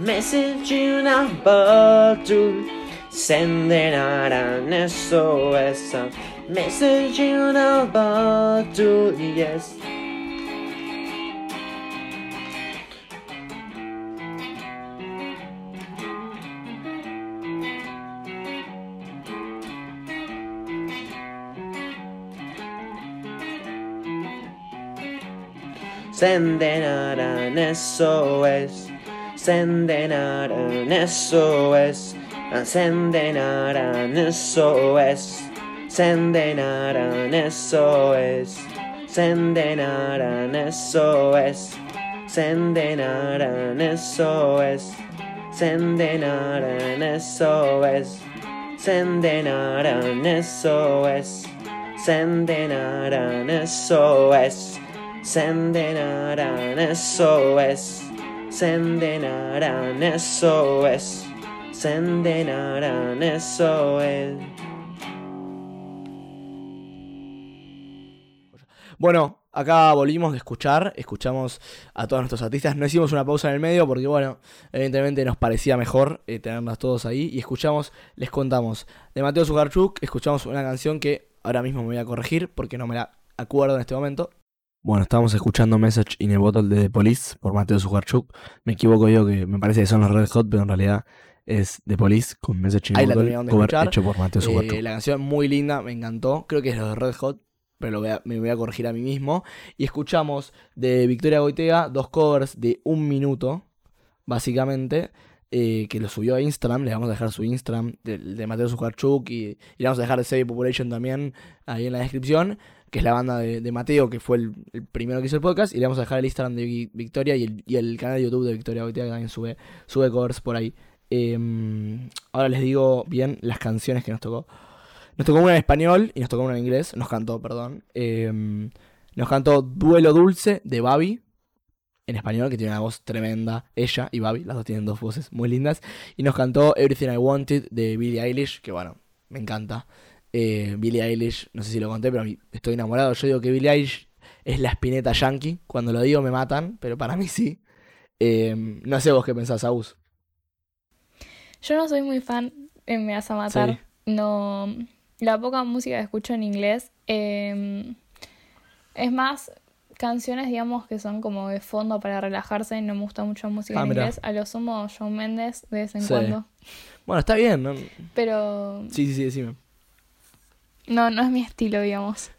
Message in a bottle, sending out an SOS. A message in a bottle, yes. Sending out an SOS. Sending out an SOS. I'm sending out an SOS. Sending out an SOS. Sending out an SOS. Sending out an SOS. Sending out an SOS. Sending out an SOS. Sending out an SOS. Bueno, acá volvimos de escuchar, escuchamos a todos nuestros artistas, no hicimos una pausa en el medio porque bueno, evidentemente nos parecía mejor eh, tenernos todos ahí y escuchamos, les contamos, de Mateo Zugarchuk, escuchamos una canción que ahora mismo me voy a corregir porque no me la acuerdo en este momento. Bueno, estábamos escuchando Message in a Bottle de The Police por Mateo Zugarchuk. Me equivoco yo que me parece que son los Red Hot, pero en realidad es The Police con Message in a Ahí Bottle, terminaron de cover escuchar. hecho por Mateo Eh, Zugarchuk. la canción muy linda, me encantó. Creo que es los de Red Hot, pero lo voy a- me voy a corregir a mí mismo. Y escuchamos de Victoria Goitea dos covers de un minuto, básicamente, eh, que lo subió a Instagram. Le vamos a dejar su Instagram de, de Mateo Zuccarchuk y, y le vamos a dejar de Save Population también ahí en la descripción, que es la banda de, Mateo, que fue el, primero que hizo el podcast. Y le vamos a dejar el Instagram de Vi- Victoria y el, canal de YouTube de Victoria Goitea, que también sube, sube covers por ahí. Em, ahora les digo bien las canciones que nos tocó. Nos tocó una en español y nos tocó una en inglés. Nos cantó, perdón. Em, nos cantó Duelo Dulce de Babi. En español, que tiene una voz tremenda. Ella y Babi, las dos tienen dos voces muy lindas. Y nos cantó Everything I Wanted de Billie Eilish, que bueno, me encanta. Eh, Billie Eilish, no sé si lo conté, pero a mí estoy enamorado. Yo digo que Billie Eilish es la espineta yankee. Cuando lo digo me matan, pero para mí sí. Em, no sé vos qué pensás, Agus. Yo no soy muy fan, eh, me vas a matar. No, la poca música que escucho en inglés eh, es más canciones, digamos, que son como de fondo para relajarse. No me gusta mucho música Ah, en mirá. inglés. A lo sumo, Shawn Mendes de vez en Sí. cuando. Bueno, está bien, ¿no? Pero Sí, sí, sí, decime. No, no es mi estilo, digamos.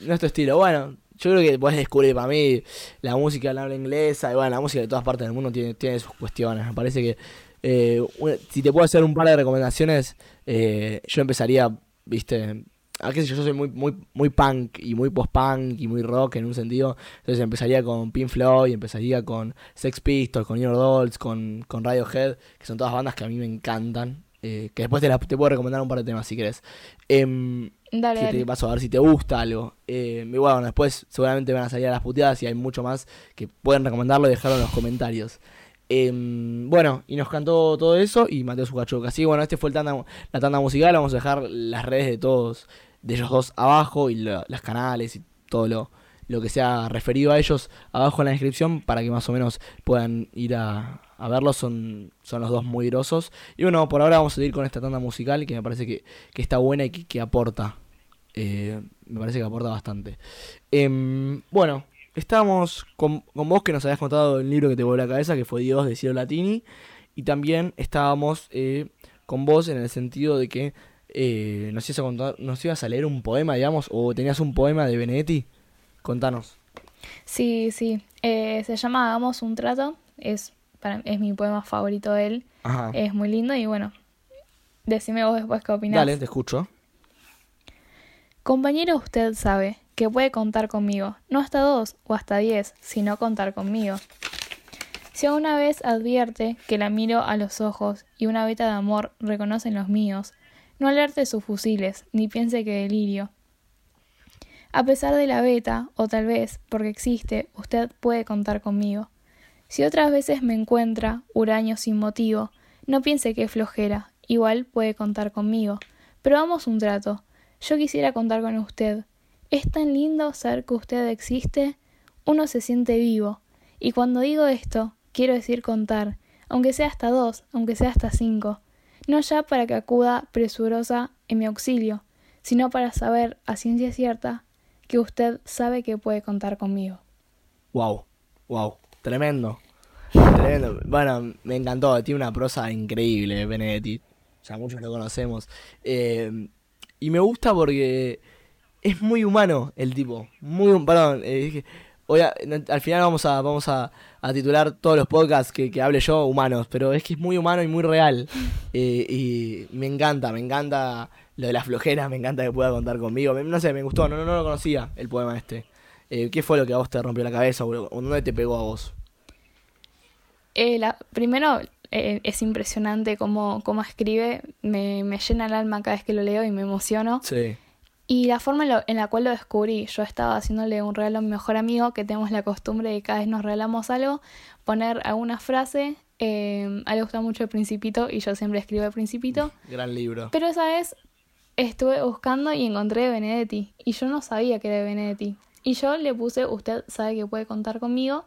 No es tu estilo. Bueno, yo creo que puedes descubrir para mí la música en habla inglesa y bueno, la música de todas partes del mundo tiene, tiene sus cuestiones. Me parece que eh, si te puedo hacer un par de recomendaciones, eh, yo empezaría, viste, a yo, soy muy, muy, muy punk y muy post-punk y muy rock en un sentido. Entonces empezaría con Pink Floyd, empezaría con Sex Pistols, con Inner Dolls, con, con Radiohead, que son todas bandas que a mí me encantan. Eh, que después te, puedo recomendar un par de temas si querés. Em, Dale, que dale. te vas a ver si te gusta algo. Eh, y bueno, después seguramente van a salir a las puteadas y hay mucho más que pueden recomendarlo y dejarlo en los comentarios. Em, bueno, y nos cantó todo eso y Mateo Zucachuk. Así bueno, este fue el tanda, la tanda musical. Vamos a dejar las redes de todos, de ellos dos abajo y lo- las canales y todo lo, lo que sea referido a ellos abajo en la descripción para que más o menos puedan ir a, a verlos. Son, son los dos muy grosos. Y bueno, por ahora vamos a ir con esta tanda musical que me parece que, que está buena y que, que aporta. Eh, me parece que aporta bastante. Em, bueno, estábamos con, con vos que nos habías contado el libro que te voló la cabeza, que fue Dios de Cielo Latini. Y también estábamos eh, con vos en el sentido de que eh, nos, ibas a contar, nos ibas a leer un poema, digamos, o tenías un poema de Benedetti. Contanos. Sí, sí. Se llama Hagamos un trato. Es, para, es mi poema favorito de él. Ajá. Es muy lindo y bueno. Decime vos después qué opinás. Dale, te escucho. Compañero, usted sabe que puede contar conmigo, no hasta dos o hasta diez, sino contar conmigo. Si una vez advierte que la miro a los ojos y una veta de amor reconoce en los míos, no alerte sus fusiles, ni piense que delirio. A pesar de la beta, o tal vez porque existe, usted puede contar conmigo. Si otras veces me encuentra huraño sin motivo, no piense que es flojera, igual puede contar conmigo. Pero vamos un trato. Yo quisiera contar con usted. Es tan lindo saber que usted existe, uno se siente vivo. Y cuando digo esto, quiero decir contar, aunque sea hasta dos, aunque sea hasta cinco. No ya para que acuda presurosa en mi auxilio, sino para saber a ciencia cierta que usted sabe que puede contar conmigo. Wow, wow, tremendo. Tremendo. Bueno, me encantó, tiene una prosa increíble Benedetti. Ya muchos lo conocemos. Eh, y me gusta porque es muy humano el tipo. Muy, perdón, eh, Hoy a- al final vamos a vamos a, a titular todos los podcasts que, que hable yo humanos, pero es que es muy humano y muy real. Eh, y me encanta, me encanta lo de las flojeras, me encanta que pueda contar conmigo. No sé, me gustó, no, no, no lo conocía el poema este. Eh, ¿Qué fue lo que a vos te rompió la cabeza o, o dónde te pegó a vos? Eh, la- primero, eh, es impresionante cómo, cómo escribe, me, me llena el alma cada vez que lo leo y me emociono. Sí, Y la forma en, lo- en la cual lo descubrí, yo estaba haciéndole un regalo a mi mejor amigo, que tenemos la costumbre de cada vez nos regalamos algo, poner alguna frase, eh, a él le gusta mucho el principito y yo siempre escribo el principito, gran libro. pero esa vez estuve buscando y encontré Benedetti, y yo no sabía que era de Benedetti. Y yo le puse, usted sabe que puede contar conmigo,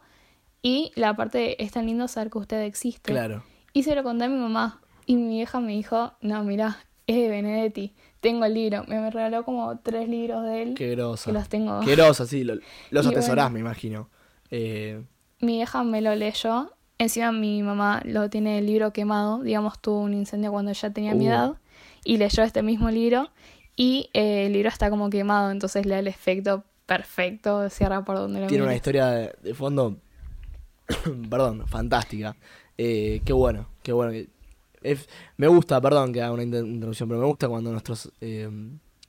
y la parte de, es tan lindo saber que usted existe. Claro. Y se lo conté a mi mamá. Y mi vieja me dijo, no, mira, es de Benedetti. Tengo el libro. Me, regaló como tres libros de él. Qué grosa. que los tengo. Qué grosa, sí. lo- los Y atesorás, bueno. me imagino. Eh, Mi vieja me lo leyó. Encima mi mamá lo tiene el libro quemado. Digamos, tuvo un incendio cuando ya tenía mi Uh. edad. Y leyó este mismo libro. Y eh, el libro está como quemado. Entonces le da el efecto perfecto. Cierra por donde lo tiene una historia de, de fondo, perdón, fantástica. Eh, qué bueno, qué bueno. me gusta, perdón que haga una interrupción, pero me gusta cuando nuestros, eh,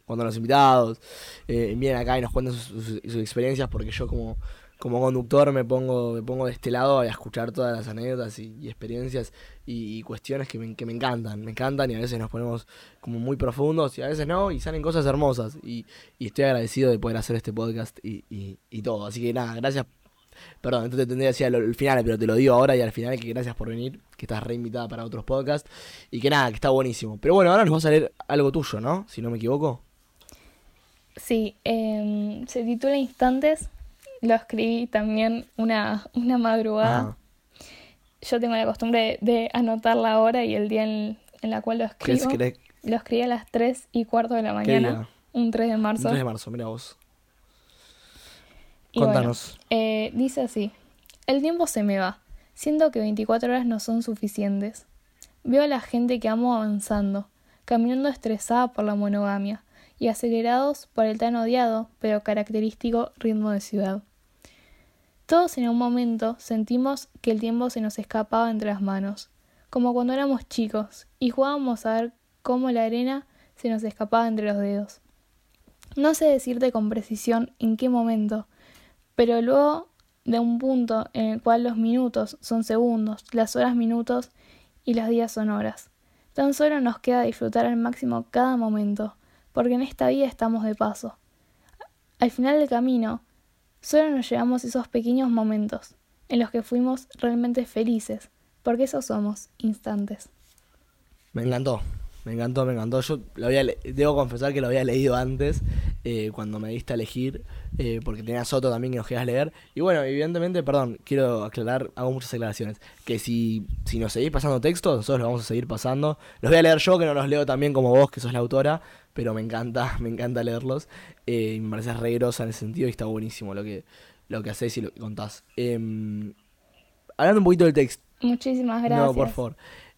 cuando los invitados eh, vienen acá y nos cuentan sus, experiencias, porque yo como, como conductor me pongo, me pongo de este lado a escuchar todas las anécdotas y, experiencias y, cuestiones que me, que me encantan, me encantan y a veces nos ponemos como muy profundos y a veces no, y salen cosas hermosas. Y, y estoy agradecido de poder hacer este podcast y, y todo. Así que nada, gracias. Perdón, entonces tendría que decir al al final, pero te lo digo ahora y al final que gracias por venir, que estás reinvitada para otros podcasts y que nada, que está buenísimo. Pero bueno, ahora nos vas a leer algo tuyo, ¿no? Si no me equivoco. Sí, em, se titula Instantes. Lo escribí también una, una madrugada. Ah, Yo tengo la costumbre de, de anotar la hora y el día en, en la cual lo ¿qué es- escribo. querés- Lo escribí a las 3 y cuarto de la qué mañana, un 3 de Un marzo. 3 de marzo, mira vos. Y bueno, Contanos. eh, dice así, el tiempo se me va, siento que 24 horas no son suficientes. Veo a la gente que amo avanzando, caminando estresada por la monogamia y acelerados por el tan odiado pero característico ritmo de ciudad. Todos en un momento sentimos que el tiempo se nos escapaba entre las manos, como cuando éramos chicos y jugábamos a ver cómo la arena se nos escapaba entre los dedos. No sé decirte con precisión en qué momento, pero luego de un punto en el cual los minutos son segundos, las horas minutos y los días son horas. Tan solo nos queda disfrutar al máximo cada momento, porque en esta vida estamos de paso. Al final del camino, solo nos llevamos esos pequeños momentos en los que fuimos realmente felices, porque esos somos instantes. Me encantó, me encantó, me encantó. Yo lo había debo confesar que lo había leído antes, eh, cuando me diste a elegir, eh, porque tenías otro también que nos querías leer. Y bueno, evidentemente, perdón, quiero aclarar, hago muchas aclaraciones. Que si, si nos seguís pasando textos, nosotros los vamos a seguir pasando. Los voy a leer yo, que no los leo también como vos, que sos la autora, pero me encanta, me encanta leerlos. Eh, y me parece re grosa en ese sentido y está buenísimo lo que, lo que hacés y lo que contás. Em, hablando un poquito del texto. Muchísimas gracias. No, por favor.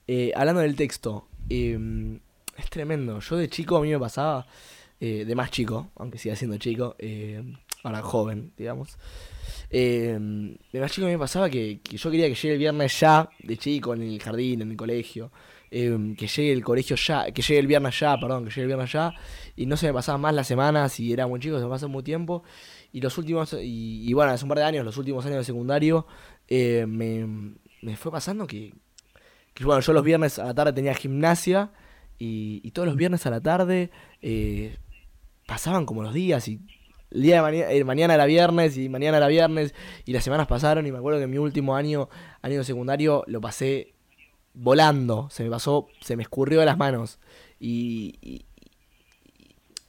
Eh, hablando del texto, eh, es tremendo. Yo de chico a mí me pasaba, eh, de más chico, aunque siga siendo chico, eh, ahora joven, digamos. eh, de más chico a mí me pasaba que, que yo quería que llegue el viernes ya, de chico, en el jardín, en el colegio. que llegue el colegio ya, que llegue el viernes ya, perdón, que llegue el viernes ya. Y no se me pasaban más las semanas y era muy chico, se me pasó muy tiempo. Y los últimos, y, y bueno, hace un par de años, los últimos años de secundario, eh, me, me fue pasando que, que, bueno, yo los viernes a la tarde tenía gimnasia y, y todos los viernes a la tarde eh, pasaban como los días y el día de mañana, eh, mañana era viernes y mañana era viernes y las semanas pasaron y me acuerdo que mi último año, año de secundario, lo pasé volando, se me pasó, se me escurrió de las manos. Y, y,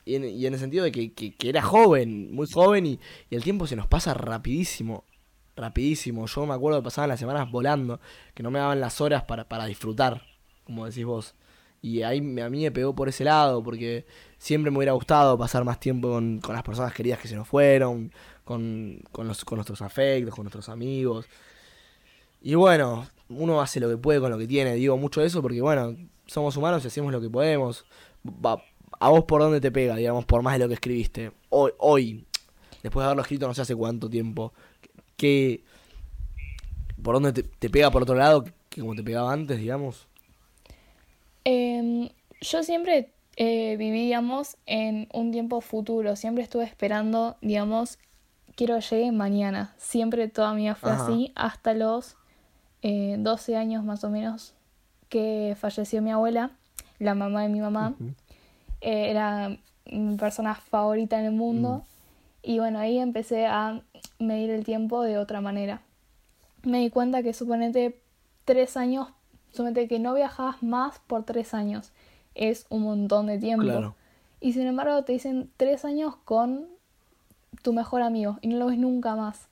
y en, y el sentido de que, que- era joven, muy joven y, y el tiempo se nos pasa rapidísimo, rapidísimo. Yo me acuerdo que pasaban las semanas volando, que no me daban las horas para, para disfrutar, como decís vos. Y ahí a mí me pegó por ese lado, porque siempre me hubiera gustado pasar más tiempo con, con las personas queridas que se nos fueron, con, con, los- con nuestros afectos, con nuestros amigos. Y bueno, uno hace lo que puede con lo que tiene. Digo mucho eso porque, bueno, somos humanos y hacemos lo que podemos. Va, ¿A vos por dónde te pega, digamos, por más de lo que escribiste? Hoy, hoy después de haberlo escrito no sé hace cuánto tiempo. ¿Qué, ¿Por dónde te, te pega por otro lado que como te pegaba antes, digamos? Em, yo siempre eh, viví, digamos, en un tiempo futuro. Siempre estuve esperando, digamos, quiero que llegue mañana. Siempre toda mi vida fue Ajá. así, hasta los eh, 12 años más o menos que falleció mi abuela, la mamá de mi mamá. Eh, era mi persona favorita en el mundo. Y bueno, ahí empecé a medir el tiempo de otra manera. Me di cuenta que suponete tres años, suponete que no viajabas más por tres años. Es un montón de tiempo. Claro. Y sin embargo te dicen tres años con tu mejor amigo y no lo ves nunca más.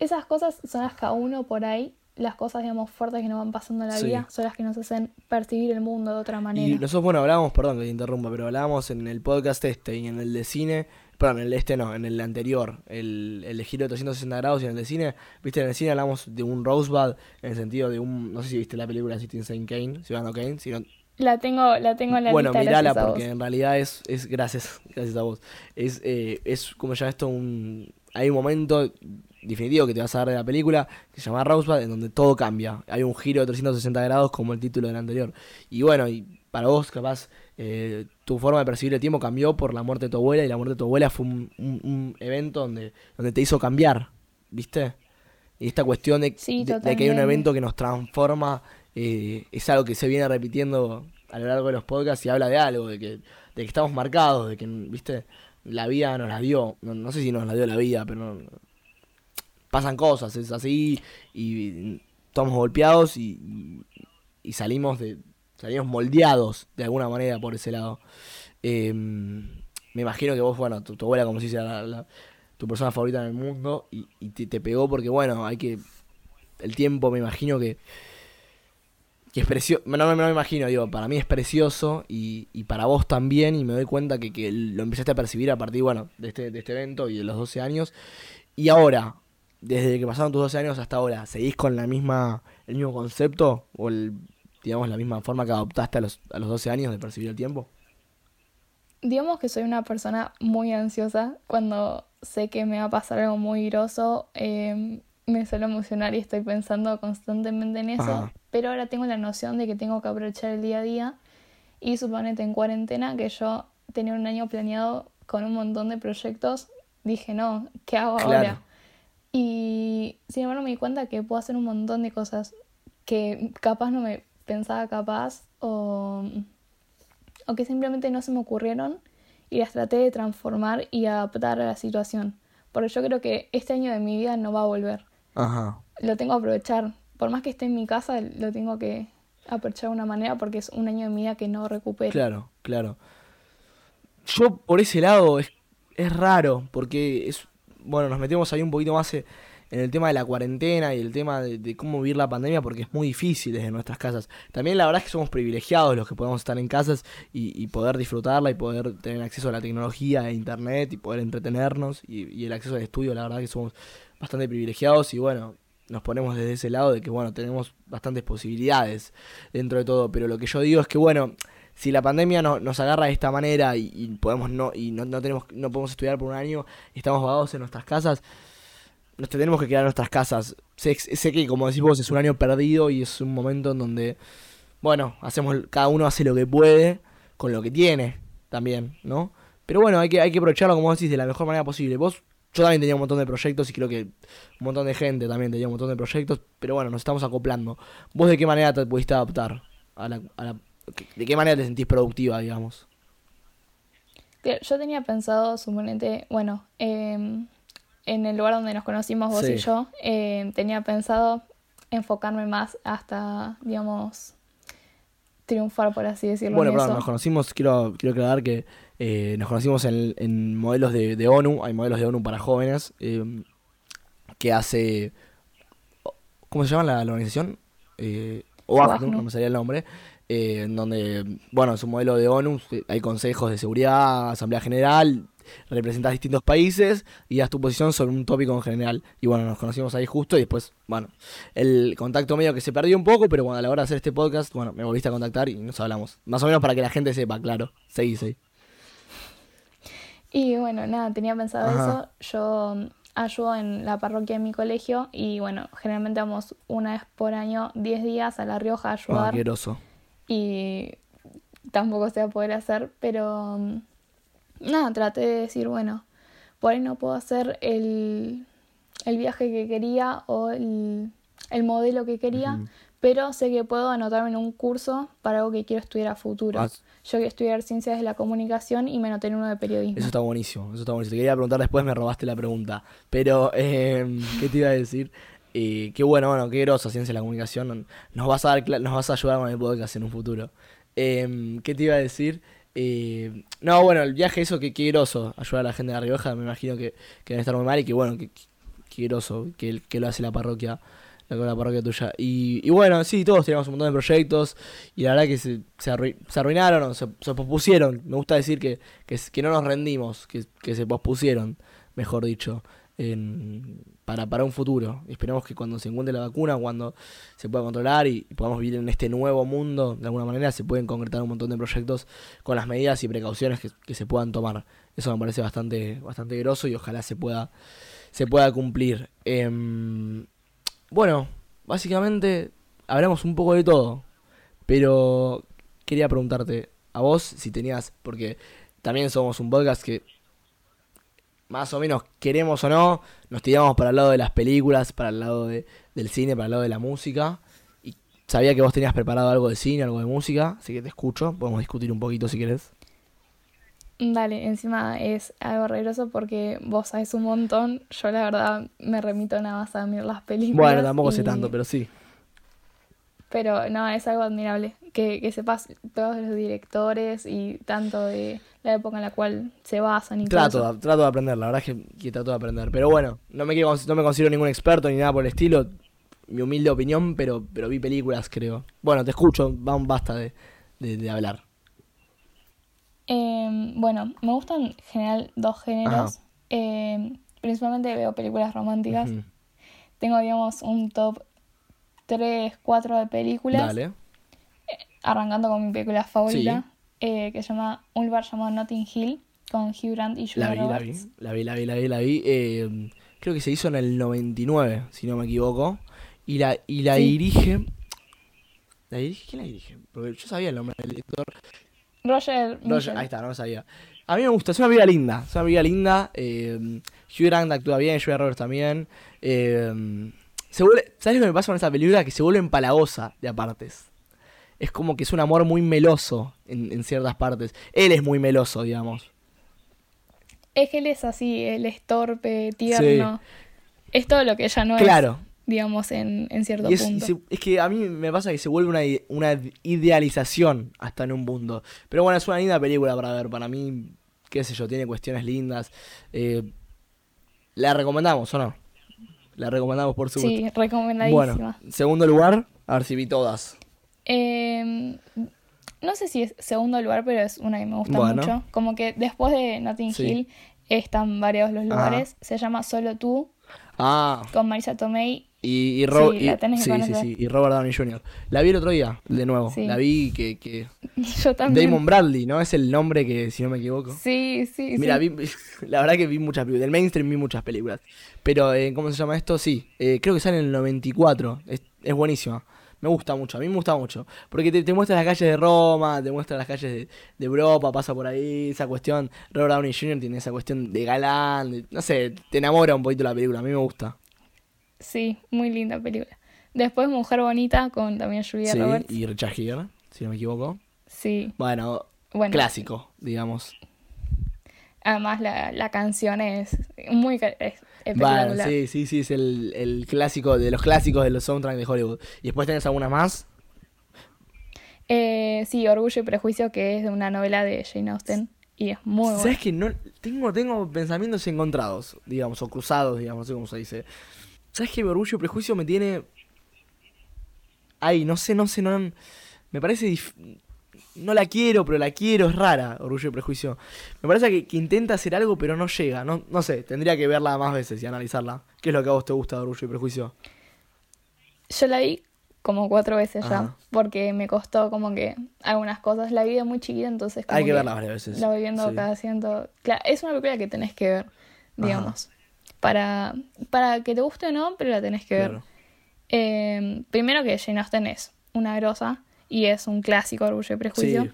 Esas cosas son las que a uno por ahí, las cosas digamos fuertes que nos van pasando en la Sí. vida, son las que nos hacen percibir el mundo de otra manera. Y nosotros, bueno, hablábamos, perdón que te interrumpa, pero hablábamos en el podcast este y en el de cine, perdón, en el este no, en el anterior, el, el de giro de 360 grados y en el de cine, viste, en el cine hablamos de un Rosebud, en el sentido de un, no sé si viste la película Citizen Kane, Ciudadano Kane, si no, La tengo, la tengo en la bueno, lista mirala gracias a porque en realidad es, es gracias, gracias a vos. Es, eh, es como ya esto un. Hay un momento definitivo que te vas a dar de la película que se llama Rosebud, en donde todo cambia. Hay un giro de 360 grados como el título del anterior. Y bueno, y para vos, capaz, eh, tu forma de percibir el tiempo cambió por la muerte de tu abuela, y la muerte de tu abuela fue un, un- un evento donde, donde te hizo cambiar, ¿viste? Y esta cuestión de, Sí, de- de que hay un evento que nos transforma eh, es algo que se viene repitiendo a lo largo de los podcasts y habla de algo, de que, de que estamos marcados, de que, viste, la vida nos la dio, no, no sé si nos la dio la vida, pero pasan cosas, es así, y estamos golpeados y, y- y salimos de salimos moldeados de alguna manera por ese lado. Eh, me imagino que vos, bueno, tu, abuela, como si sea la- tu persona favorita en el mundo, y, te pegó porque, bueno, hay que. El tiempo, me imagino que. Que es precioso. No, no, me imagino, digo, para mí es precioso y, y para vos también, y me doy cuenta que, que lo empezaste a percibir a partir, bueno, de este, de este evento y de los 12 años. Y ahora, desde que pasaron tus 12 años hasta ahora, ¿seguís con la misma, el mismo concepto? ¿O el, digamos, la misma forma que adoptaste a los, a los 12 años de percibir el tiempo? Digamos que soy una persona muy ansiosa. Cuando sé que me va a pasar algo muy groso, eh, me suelo emocionar y estoy pensando constantemente en eso. Ajá. Pero ahora tengo la noción de que tengo que aprovechar el día a día. Y suponete en cuarentena que yo tenía un año planeado con un montón de proyectos. Dije, no, ¿qué hago Claro. ahora? Y sin embargo me di cuenta que puedo hacer un montón de cosas que capaz no me pensaba capaz o, o que simplemente no se me ocurrieron y las traté de transformar y adaptar a la situación. Porque yo creo que este año de mi vida no va a volver. Ajá. Lo tengo que aprovechar. Por más que esté en mi casa, lo tengo que aprovechar de una manera porque es un año de mi vida que no recupero. Claro, claro. Yo por ese lado es, es raro, porque es, bueno, nos metemos ahí un poquito más eh, en el tema de la cuarentena y el tema de, cómo vivir la pandemia, porque es muy difícil desde nuestras casas. También la verdad es que somos privilegiados los que podemos estar en casas y, poder disfrutarla y poder tener acceso a la tecnología e internet y poder entretenernos y, el acceso al estudio, la verdad que somos bastante privilegiados y bueno, nos ponemos desde ese lado de que bueno, tenemos bastantes posibilidades dentro de todo, pero lo que yo digo es que bueno, si la pandemia no- nos agarra de esta manera y, y podemos no y no, no tenemos no podemos estudiar por un año y estamos vagados en nuestras casas nos tenemos que quedar en nuestras casas sé, que como decís vos es un año perdido y es un momento en donde bueno hacemos cada uno hace lo que puede con lo que tiene también no pero bueno hay que hay que aprovecharlo como decís de la mejor manera posible vos yo también tenía un montón de proyectos y creo que un montón de gente también tenía un montón de proyectos, pero bueno, nos estamos acoplando. ¿Vos de qué manera te pudiste adaptar? A la, ¿De qué manera te sentís productiva, digamos? Yo tenía pensado, suponete, bueno, em, en el lugar donde nos conocimos vos Sí. y yo, em, tenía pensado enfocarme más hasta, digamos, triunfar, por así decirlo. Bueno, en perdón, eso. nos conocimos, quiero, quiero aclarar que eh, nos conocimos en, en modelos de, de ONU, hay modelos de ONU para jóvenes, eh, que hace... ¿Cómo se llama la, la organización? Eh, OACNU, no me salía el nombre, eh, en donde, bueno, es un modelo de ONU, eh, hay consejos de seguridad, asamblea general, representas distintos países y das tu posición sobre un tópico en general. Y bueno, nos conocimos ahí justo y después, bueno, el contacto medio que se perdió un poco, pero bueno, a la hora de hacer este podcast, bueno, me volviste a contactar y nos hablamos. Más o menos para que la gente sepa, claro. Seguí, seguí. Y bueno, nada, tenía pensado Ajá. eso. Yo mm, ayudo en la parroquia de mi colegio y bueno, generalmente vamos una vez por año, 10 días a La Rioja a Ah, ayudar. y tampoco se va a poder hacer, pero mm, nada, traté de decir, bueno, por ahí no puedo hacer el, el viaje que quería o el, el modelo que quería, pero sé que puedo anotarme en un curso para algo que quiero estudiar a futuro. Ah, Yo quiero estudiar ciencias de la comunicación y me anoté en uno de periodismo. Eso está buenísimo, eso está buenísimo. Te quería preguntar después, me robaste la pregunta. Pero, eh, ¿qué te iba a decir? Eh, qué bueno, bueno, qué groso ciencia de la comunicación. Nos vas a dar, nos vas a ayudar con el podcast en un futuro. Eh, ¿Qué te iba a decir? Eh, no, bueno, el viaje, eso, que qué groso. Ayudar a la gente de La Rioja, me imagino que, que deben estar muy mal y que bueno, que, que groso que, que lo hace la parroquia, la, parroquia tuya. Y, y bueno, sí, todos teníamos un montón de proyectos y la verdad que se, se, arrui- se arruinaron se, se pospusieron. Me gusta decir que, que, que no nos rendimos, que, que se pospusieron, mejor dicho, en- para, para un futuro. Y esperemos que cuando se encuentre la vacuna, cuando se pueda controlar y, podamos vivir en este nuevo mundo, de alguna manera se pueden concretar un montón de proyectos con las medidas y precauciones que, que se puedan tomar. Eso me parece bastante, bastante groso y ojalá se pueda, se pueda cumplir. Em, bueno, básicamente hablamos un poco de todo, pero quería preguntarte a vos si tenías, porque también somos un podcast que más o menos queremos o no, nos tiramos para el lado de las películas, para el lado de- del cine, para el lado de la música. Y sabía que vos tenías preparado algo de cine, algo de música, así que te escucho. Podemos discutir un poquito si querés. Dale, encima es algo regreso porque vos sabés un montón. Yo la verdad me remito nada más a mirar las películas. Bueno, tampoco sé y- tanto, pero sí. Pero no, es algo admirable que, que sepas todos los directores y tanto de la época en la cual se basan y Trato, de- trato de aprender, la verdad es que, que trato de aprender. Pero bueno, no me, quiero, no me considero ningún experto ni nada por el estilo. Mi humilde opinión, pero, pero vi películas, creo. Bueno, te escucho, basta de, de, de hablar. Em, bueno, me gustan en general dos géneros. Em, principalmente veo películas románticas. Tengo, digamos, un top 3, 4 de películas. Dale. Arrancando con mi película favorita, eh, que se llama Un lugar llamado Notting Hill, con Hugh Grant y La Julia vi, la vi, Roberts. la vi, la vi, la vi, la vi. Eh, creo que se hizo en el 99, si no me equivoco. Y la, y la Sí. dirige... ¿La dirige? ¿Quién la dirige? Porque yo sabía el nombre del director. Roger, Roger- ahí está, no lo sabía. A mí me gusta, es una vida linda. Es una vida linda. eh, Hugh Grant actúa bien, Julia Roberts también. eh, se vuelve, ¿Sabes lo que me pasa con esa película? Que se vuelve empalagosa de apartes. Es como que es un amor muy meloso en, en ciertas partes. Él es muy meloso, digamos. Es que él es así, él es torpe, tierno. Es todo lo que ella no Claro. es, digamos, en, en cierto Y es, y punto. se- es que a mí me pasa que se vuelve una, una idealización hasta en un punto. Pero bueno, es una linda película para ver. Para mí, qué sé yo, tiene cuestiones lindas. Eh, ¿La recomendamos o no? La recomendamos por supuesto. Sí, recomendadísima. Bueno, segundo lugar, a ver si vi todas. Eh, no sé si es segundo lugar, pero es una que me gusta Bueno. mucho. Como que después de Notting Sí. Hill están varios los lugares. Se llama Solo tú, Ah, con Marisa Tomei. y, y, Sí, y- la tenés que sí, sí, conocer. sí, y Robert Downey Jr. La vi el otro día, de nuevo. La vi que, que... Yo también. Damon Bradley, ¿no? Es el nombre que, si no me equivoco. Sí, sí, Mira, vi, la verdad que vi muchas películas. Del mainstream vi muchas películas. Pero, eh, ¿cómo se llama esto? Sí, eh, creo que sale en el 94. Es, es buenísima. Me gusta mucho, a mí me gusta mucho. Porque te, te muestra las calles de Roma, te muestra las calles de, de Europa, pasa por ahí, esa cuestión. Robert Downey Jr. tiene esa cuestión de galán, de- no sé, te enamora un poquito la película, a mí me gusta. Sí, muy linda película. Después Mujer Bonita con también Julia Sí, Roberts. y Richard Gere, si no me equivoco. Sí, Bueno, bueno. clásico, digamos. Además la, la canción es muy ca- es Bueno, espectacular. sí, sí, sí, es el, el clásico de los clásicos de los soundtracks de Hollywood. ¿Y después tenés alguna más? Eh, sí, Orgullo y Prejuicio, que es de una novela de Jane Austen. Y es muy buena. ¿Sabes que no tengo, tengo pensamientos encontrados, digamos, o cruzados, digamos, no sé cómo se dice. ¿Sabes que orgullo y prejuicio me tiene. Ay, no sé, no sé, no. Me parece. dif- No la quiero, pero la quiero, es rara, orgullo y prejuicio. Me parece que, que intenta hacer algo, pero no llega. No, no sé, tendría que verla más veces y analizarla. ¿Qué es lo que a vos te gusta de orgullo y prejuicio? Yo la vi como cuatro veces ya, porque me costó como que algunas cosas. La vi de muy chiquita, entonces como Hay que verla varias veces. La voy viendo Sí. cada ciento. Claro, es una película que tenés que ver, digamos. Para, para que te guste o no, pero la tenés que ver. Claro. Eh, primero que Jane Austen es una grosa y es un clásico Orgullo y Prejuicio. Sí.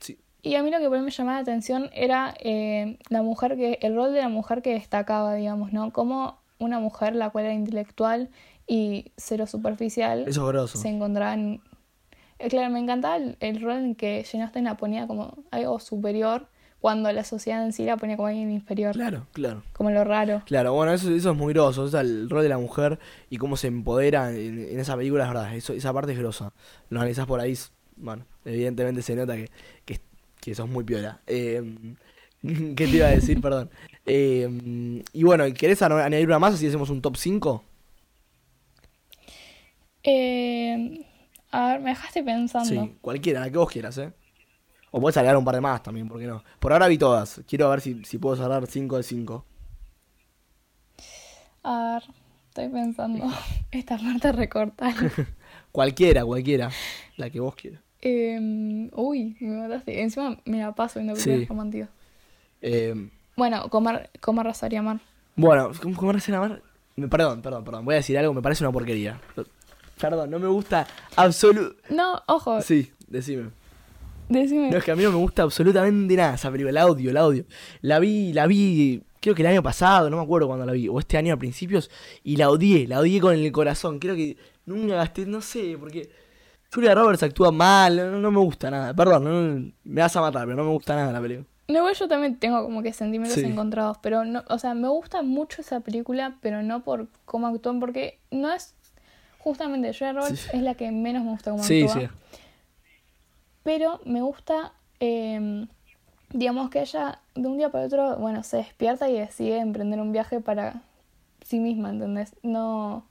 Sí. Y a mí lo que me llamaba la atención era eh, la mujer que, el rol de la mujer que destacaba, digamos, ¿no? Como una mujer la cual era intelectual y cero superficial Eso es grosso. se encontraba en... eh, claro, me encantaba el, el rol en que Jane Austen la ponía como algo superior cuando la sociedad en sí la ponía como alguien inferior, Claro, claro. como lo raro. Claro, bueno, eso, eso es muy groso, o sea, el rol de la mujer y cómo se empodera en, en esa película, es verdad, eso, esa parte es grosa. Lo analizás por ahí, bueno, evidentemente se nota que, que, que sos muy piola. Eh, ¿Qué te iba a decir? Perdón. Eh, y bueno, ¿querés añadir una más así hacemos un top 5? Eh, a ver, me dejaste pensando. Sí, cualquiera, la que vos quieras, ¿eh? O puedes agregar un par de más también, ¿por qué no? Por ahora vi todas, quiero ver si, si puedo cerrar 5 de 5. A ver, estoy pensando. Esta parte recortar. Cualquiera, cualquiera, la que vos quieras. Eh, uy, me mataste. Encima me la paso viendo Sí. películas románticas. Eh, Bueno, comer, comer, rezar y amar. Bueno, ¿cómo, cómo recién amar? Perdón, perdón, perdón. Voy a decir algo, me parece una porquería. Perdón, no me gusta absolutamente. No, ojo, Sí, decime. Decime. No, es que a mí no me gusta absolutamente nada esa película, la odio, la odio. La vi, la vi, creo que el año pasado, no me acuerdo cuándo la vi, o este año a principios, y la odié, la odié con el corazón. Creo que nunca gasté, no sé, porque Julia Roberts actúa mal, no, no me gusta nada. Perdón, no- me vas a matar, pero no me gusta nada la película. No, yo también tengo como que sentimientos Sí. encontrados, pero no, o sea, me gusta mucho esa película, pero no por cómo actúan, porque no es justamente Julia Roberts Sí. es la que menos me gusta cómo Sí, actúa, sí. Pero me gusta, eh, digamos que ella de un día para otro, bueno, se despierta y decide emprender un viaje para sí misma, ¿entendés? No,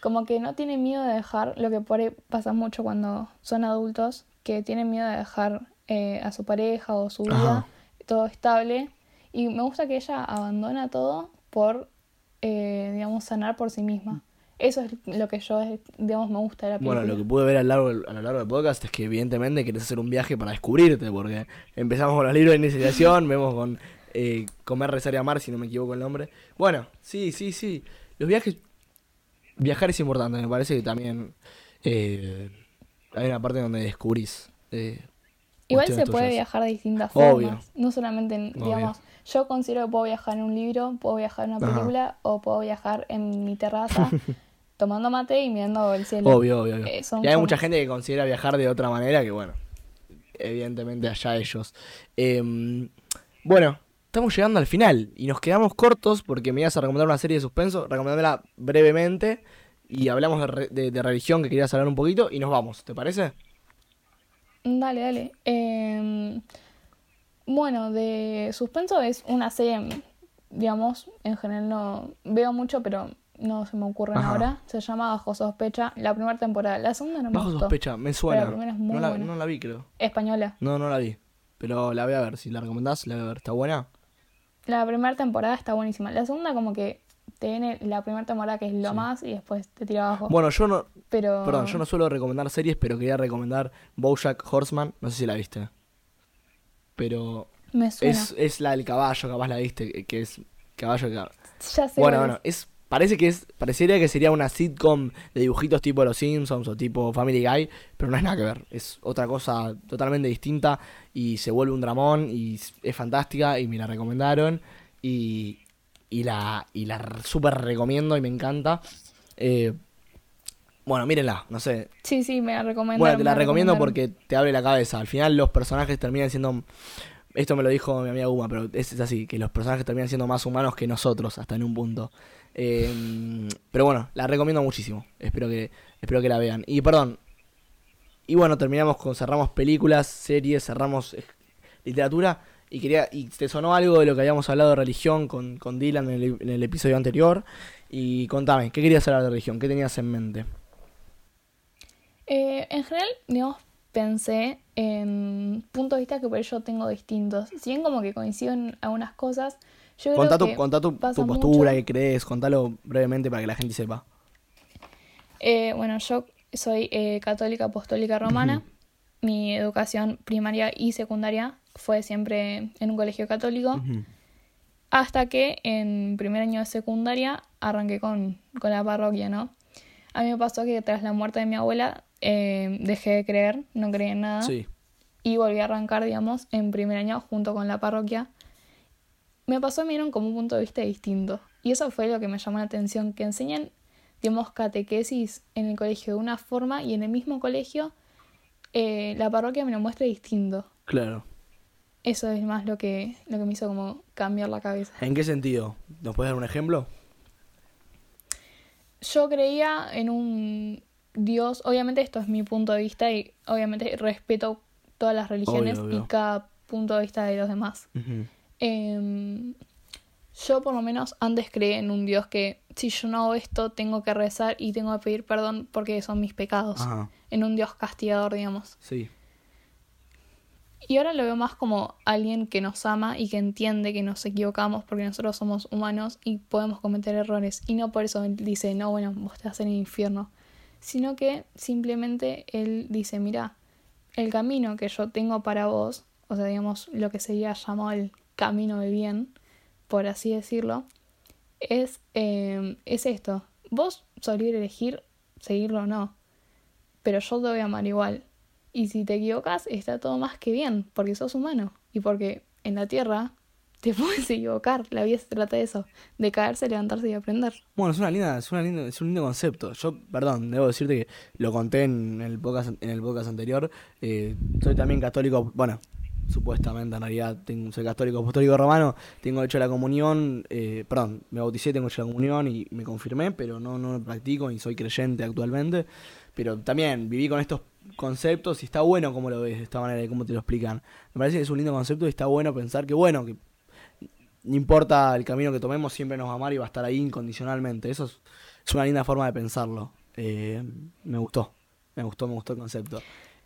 como que no tiene miedo de dejar, lo que por ahí pasa mucho cuando son adultos, que tienen miedo de dejar eh, a su pareja o su vida Ajá. todo estable. Y me gusta que ella abandona todo por, eh, digamos, sanar por sí misma. Eso es lo que yo, digamos, me gusta de la película. Bueno, lo que pude ver a lo, largo, a lo largo del podcast es que evidentemente querés hacer un viaje para descubrirte, porque empezamos con los libros de iniciación, vemos con eh, Comer, Rezar y Amar, si no me equivoco el nombre. Bueno, sí, sí, sí. Los viajes... Viajar es importante, me parece que también eh, hay una parte donde descubrís. eh, Igual se puede viajar de distintas Obvio. formas. No solamente, en, digamos, yo considero que puedo viajar en un libro, puedo viajar en una Ajá. película o puedo viajar en mi terraza tomando mate y mirando el cielo. Obvio, obvio, obvio. Eh, son y hay mucha gente que considera viajar de otra manera que, bueno, evidentemente allá ellos. Em, bueno, estamos llegando al final y nos quedamos cortos porque me ibas a recomendar una serie de suspenso, recomendámela brevemente y hablamos de, re- de- de religión que querías hablar un poquito y nos vamos, ¿te parece? Dale, dale. Eh, bueno, de suspenso es una serie, digamos, en general no veo mucho, pero no se me ocurren Ajá. ahora. Se llama Bajo Sospecha, la primera temporada. La segunda no me Bajo gustó. sospecha, me suena. la primera es muy no, la, buena. no la vi, creo. Española. No, no la vi. Pero la voy a ver, si la recomendás, la voy a ver. ¿Está buena? La primera temporada está buenísima. La segunda como que tiene la primera temporada que es lo Sí. más y después te tira abajo. Bueno, yo no, pero Perdón, yo no suelo recomendar series, pero quería recomendar Bojack Horseman. No sé si la viste. Pero me suena. es, es la del caballo, capaz la viste, que- es caballo que... ya sé. Bueno, bueno, es parece que es, parecería que sería una sitcom de dibujitos tipo Los Simpsons o tipo Family Guy, pero no es nada que ver. Es otra cosa totalmente distinta y se vuelve un dramón y es fantástica y me la recomendaron y, y la, y la súper recomiendo y me encanta. Eh, bueno, mírenla, no sé, Sí, sí, me la recomendaron. bueno, te la recomiendo porque te abre la cabeza. Al final los personajes terminan siendo... Esto me lo dijo mi amiga Guma, pero es, es así, que los personajes terminan siendo más humanos que nosotros, hasta en un punto. Eh, pero bueno, la recomiendo muchísimo. Espero que, espero que la vean. Y perdón. Y bueno, terminamos con, cerramos películas, series, cerramos eh, literatura. Y quería, y te sonó algo de lo que habíamos hablado de religión con, con Dylan en el, episodio anterior. Y contame, ¿qué querías hablar de religión? ¿Qué tenías en mente? Eh, en general, digamos, pensé en puntos de vista que por ello tengo distintos. Si bien como que coincido en algunas cosas, yo Contá creo tu, que contá tu, pasa tu postura, mucho- qué crees, contalo brevemente para que la gente sepa. Eh, bueno, yo soy eh, católica apostólica romana. Mi educación primaria y secundaria fue siempre en un colegio católico. Hasta que en primer año de secundaria arranqué con, con la parroquia, ¿no? A mí me pasó que tras la muerte de mi abuela eh, dejé de creer, no creí en nada. Sí, Y volví a arrancar, digamos, en primer año junto con la parroquia. Me pasó, vieron como un punto de vista distinto. Y eso fue lo que me llamó la atención, que enseñan, digamos, catequesis en el colegio de una forma y en el mismo colegio eh, la parroquia me lo muestra distinto. claro. Eso es más lo que, lo que me hizo como cambiar la cabeza. ¿En qué sentido? ¿Nos puedes dar un ejemplo? Yo creía en un Dios, obviamente esto es mi punto de vista y obviamente respeto todas las religiones Obvio, obvio. y cada punto de vista de los demás. Em, yo por lo menos antes creí en un Dios que si yo no hago esto tengo que rezar y tengo que pedir perdón porque son mis pecados. Ajá, En un Dios castigador, digamos. sí. Y ahora lo veo más como alguien que nos ama y que entiende que nos equivocamos porque nosotros somos humanos y podemos cometer errores. Y no por eso él dice, no, bueno, vos estás en el infierno. Sino que simplemente él dice, mira, el camino que yo tengo para vos, o sea, digamos, lo que sería llamado el camino de bien, por así decirlo, es, eh, es esto. Vos sos libre elegir seguirlo o no, pero yo te voy a amar igual. Y si te equivocas, está todo más que bien, porque sos humano. Y porque en la tierra te puedes equivocar. La vida se trata de eso, de caerse, levantarse y aprender. Bueno, es una linda, es una linda, es un lindo concepto. Yo, perdón, debo decirte que lo conté en el podcast, en el podcast anterior. eh, soy también católico, bueno, supuestamente en realidad tengo, soy católico apostólico romano, tengo hecho la comunión, eh, perdón, me bauticé, tengo hecho la comunión y me confirmé, pero no, no lo practico ni soy creyente actualmente. Pero también viví con estos conceptos y está bueno como lo ves de esta manera y cómo te lo explican. Me parece que es un lindo concepto y está bueno pensar que, bueno, que no importa el camino que tomemos, siempre nos va a amar y va a estar ahí incondicionalmente. Eso es, es una linda forma de pensarlo. Eh, me gustó, me gustó, me gustó el concepto.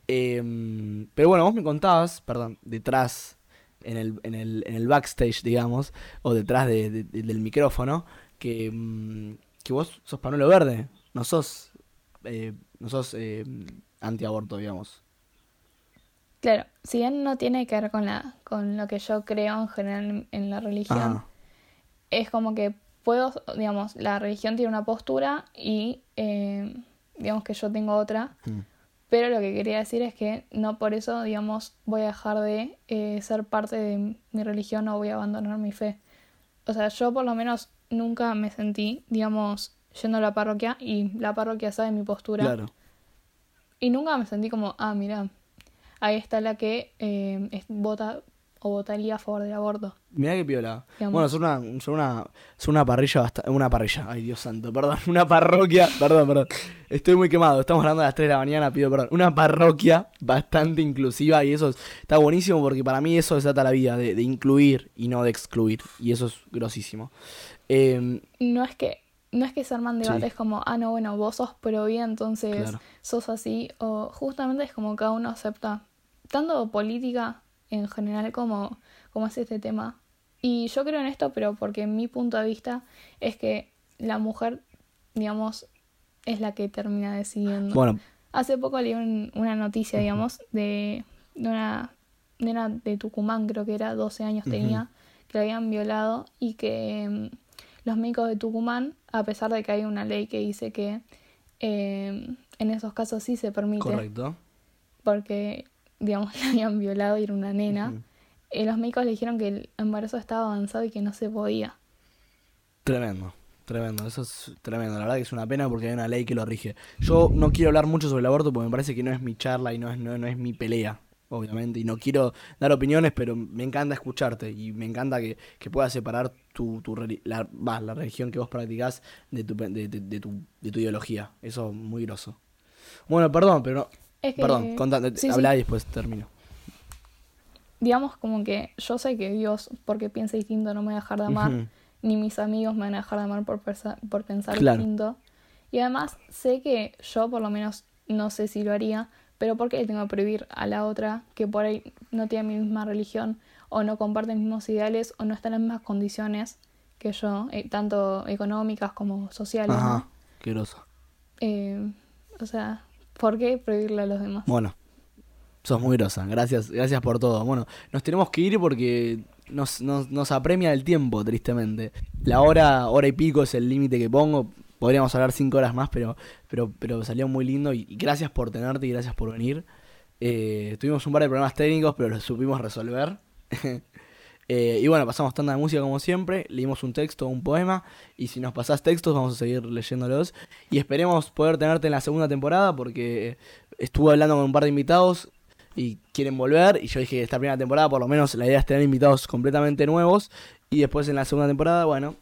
Eh, pero bueno, vos me contabas, perdón, detrás, en el, en el, en el backstage, digamos, o detrás de- de- de- del micrófono, que, mm, que vos sos panuelo verde, no sos, eh, no sos eh, antiaborto, digamos. Claro, si bien no tiene que ver con, la, con lo que yo creo en general en, en la religión, Ah, es como que puedo, digamos, la religión tiene una postura y eh, digamos que yo tengo otra. mm, Pero lo que quería decir es que no por eso, digamos, voy a dejar de eh, ser parte de mi religión o voy a abandonar mi fe. O sea, yo por lo menos nunca me sentí, digamos, yendo a la parroquia y la parroquia sabe mi postura. claro. Y nunca me sentí como, ah, mira, ahí está la que eh, vota o votaría a favor del aborto. Mirá qué piola. Digamos. Bueno, son una, son una, son una parrilla bastante. Una parrilla, ay Dios santo, perdón. Una parroquia, perdón, perdón. Estoy muy quemado, estamos hablando a las 3 de la mañana, pido perdón. Una parroquia bastante inclusiva y eso es- está buenísimo porque para mí eso desata la vida, de, de incluir y no de excluir. Y eso es grosísimo. Eh, No es que no es que se arman Sí. debates como, ah, no, bueno, vos sos pro vida, entonces Claro. sos así. O justamente es como cada uno acepta, tanto política en general como, como es este tema. Y yo creo en esto, pero porque mi punto de vista es que la mujer, digamos, es la que termina decidiendo. bueno, Hace poco leí un- una noticia, digamos, de, de una nena de Tucumán, creo que era 12 años tenía, que la habían violado y que mm, los médicos de Tucumán, a pesar de que hay una ley que dice que eh, en esos casos sí se permite, Correcto. porque, digamos, la habían violado y era una nena, eh, los médicos le dijeron que el embarazo estaba avanzado y que no se podía. Tremendo, tremendo, eso es tremendo, la verdad que es una pena porque hay una ley que lo rige. Yo no quiero hablar mucho sobre el aborto porque me parece que no es mi charla y no es, no, no es mi pelea, obviamente, y no quiero dar opiniones, pero me encanta escucharte y me encanta que, que puedas separar tu, tu la, la religión que vos practicás de tu, de- de tu, de tu ideología, eso es muy groso. Bueno, perdón, pero no, Es que, perdón, contá, sí, y después termino. digamos como que yo sé que Dios, porque piensa distinto, no me va a dejar de amar, ni mis amigos me van a dejar de amar por, pensar Claro. distinto. Y además sé que yo por lo menos no sé si lo haría, pero ¿por qué le tengo que prohibir a la otra que por ahí no tiene mi misma religión o no comparte mis mismos ideales o no está en las mismas condiciones que yo, eh, tanto económicas como sociales? ¿no? Ajá, qué groso. Eh, o sea, ¿por qué prohibirle a los demás? Bueno, sos muy grosa. Gracias, gracias por todo. Bueno, nos tenemos que ir porque nos, nos, nos apremia el tiempo, tristemente. La hora, hora y pico es el límite que pongo. Podríamos hablar cinco horas más, pero, pero, pero salió muy lindo. Y, gracias por tenerte y gracias por venir. Eh, tuvimos un par de problemas técnicos, pero los supimos resolver. Eh, y bueno, pasamos tanda de música como siempre. Leímos un texto, un poema. Y si nos pasás textos, vamos a seguir leyéndolos. Y esperemos poder tenerte en la segunda temporada porque estuve hablando con un par de invitados y quieren volver. Y yo dije esta primera temporada, por lo menos, la idea es tener invitados completamente nuevos. Y después en la segunda temporada, bueno,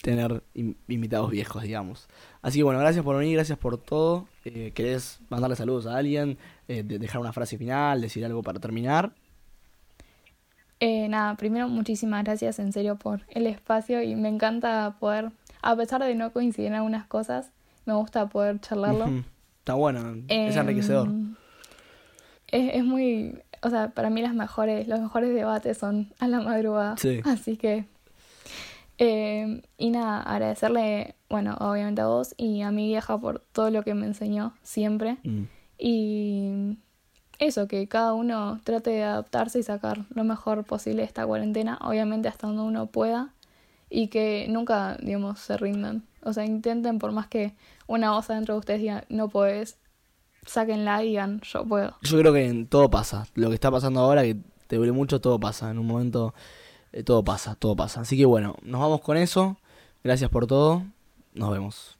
tener in- invitados viejos, digamos. Así que bueno, gracias por venir, gracias por todo. Eh, ¿Querés mandarle saludos a alguien? Eh, de- dejar una frase final, decir algo para terminar? Eh, nada, primero muchísimas gracias en serio por el espacio y me encanta poder, a pesar de no coincidir en algunas cosas, me gusta poder charlarlo. Está bueno, es Em, enriquecedor. Es, es muy, o sea, para mí las mejores, los mejores debates son a la madrugada. Sí. Así que, eh, y nada, agradecerle, bueno, obviamente a vos y a mi vieja por todo lo que me enseñó siempre. Mm. Y eso, que cada uno trate de adaptarse y sacar lo mejor posible de esta cuarentena, obviamente hasta donde uno pueda, y que nunca, digamos, se rindan. O sea, intenten, por más que una voz adentro de ustedes diga, no puedes, sáquenla y digan, yo puedo. Yo creo que todo pasa. Lo que está pasando ahora, que te duele mucho, todo pasa. En un momento, eh, todo pasa, todo pasa. Así que bueno, nos vamos con eso. Gracias por todo. Nos vemos.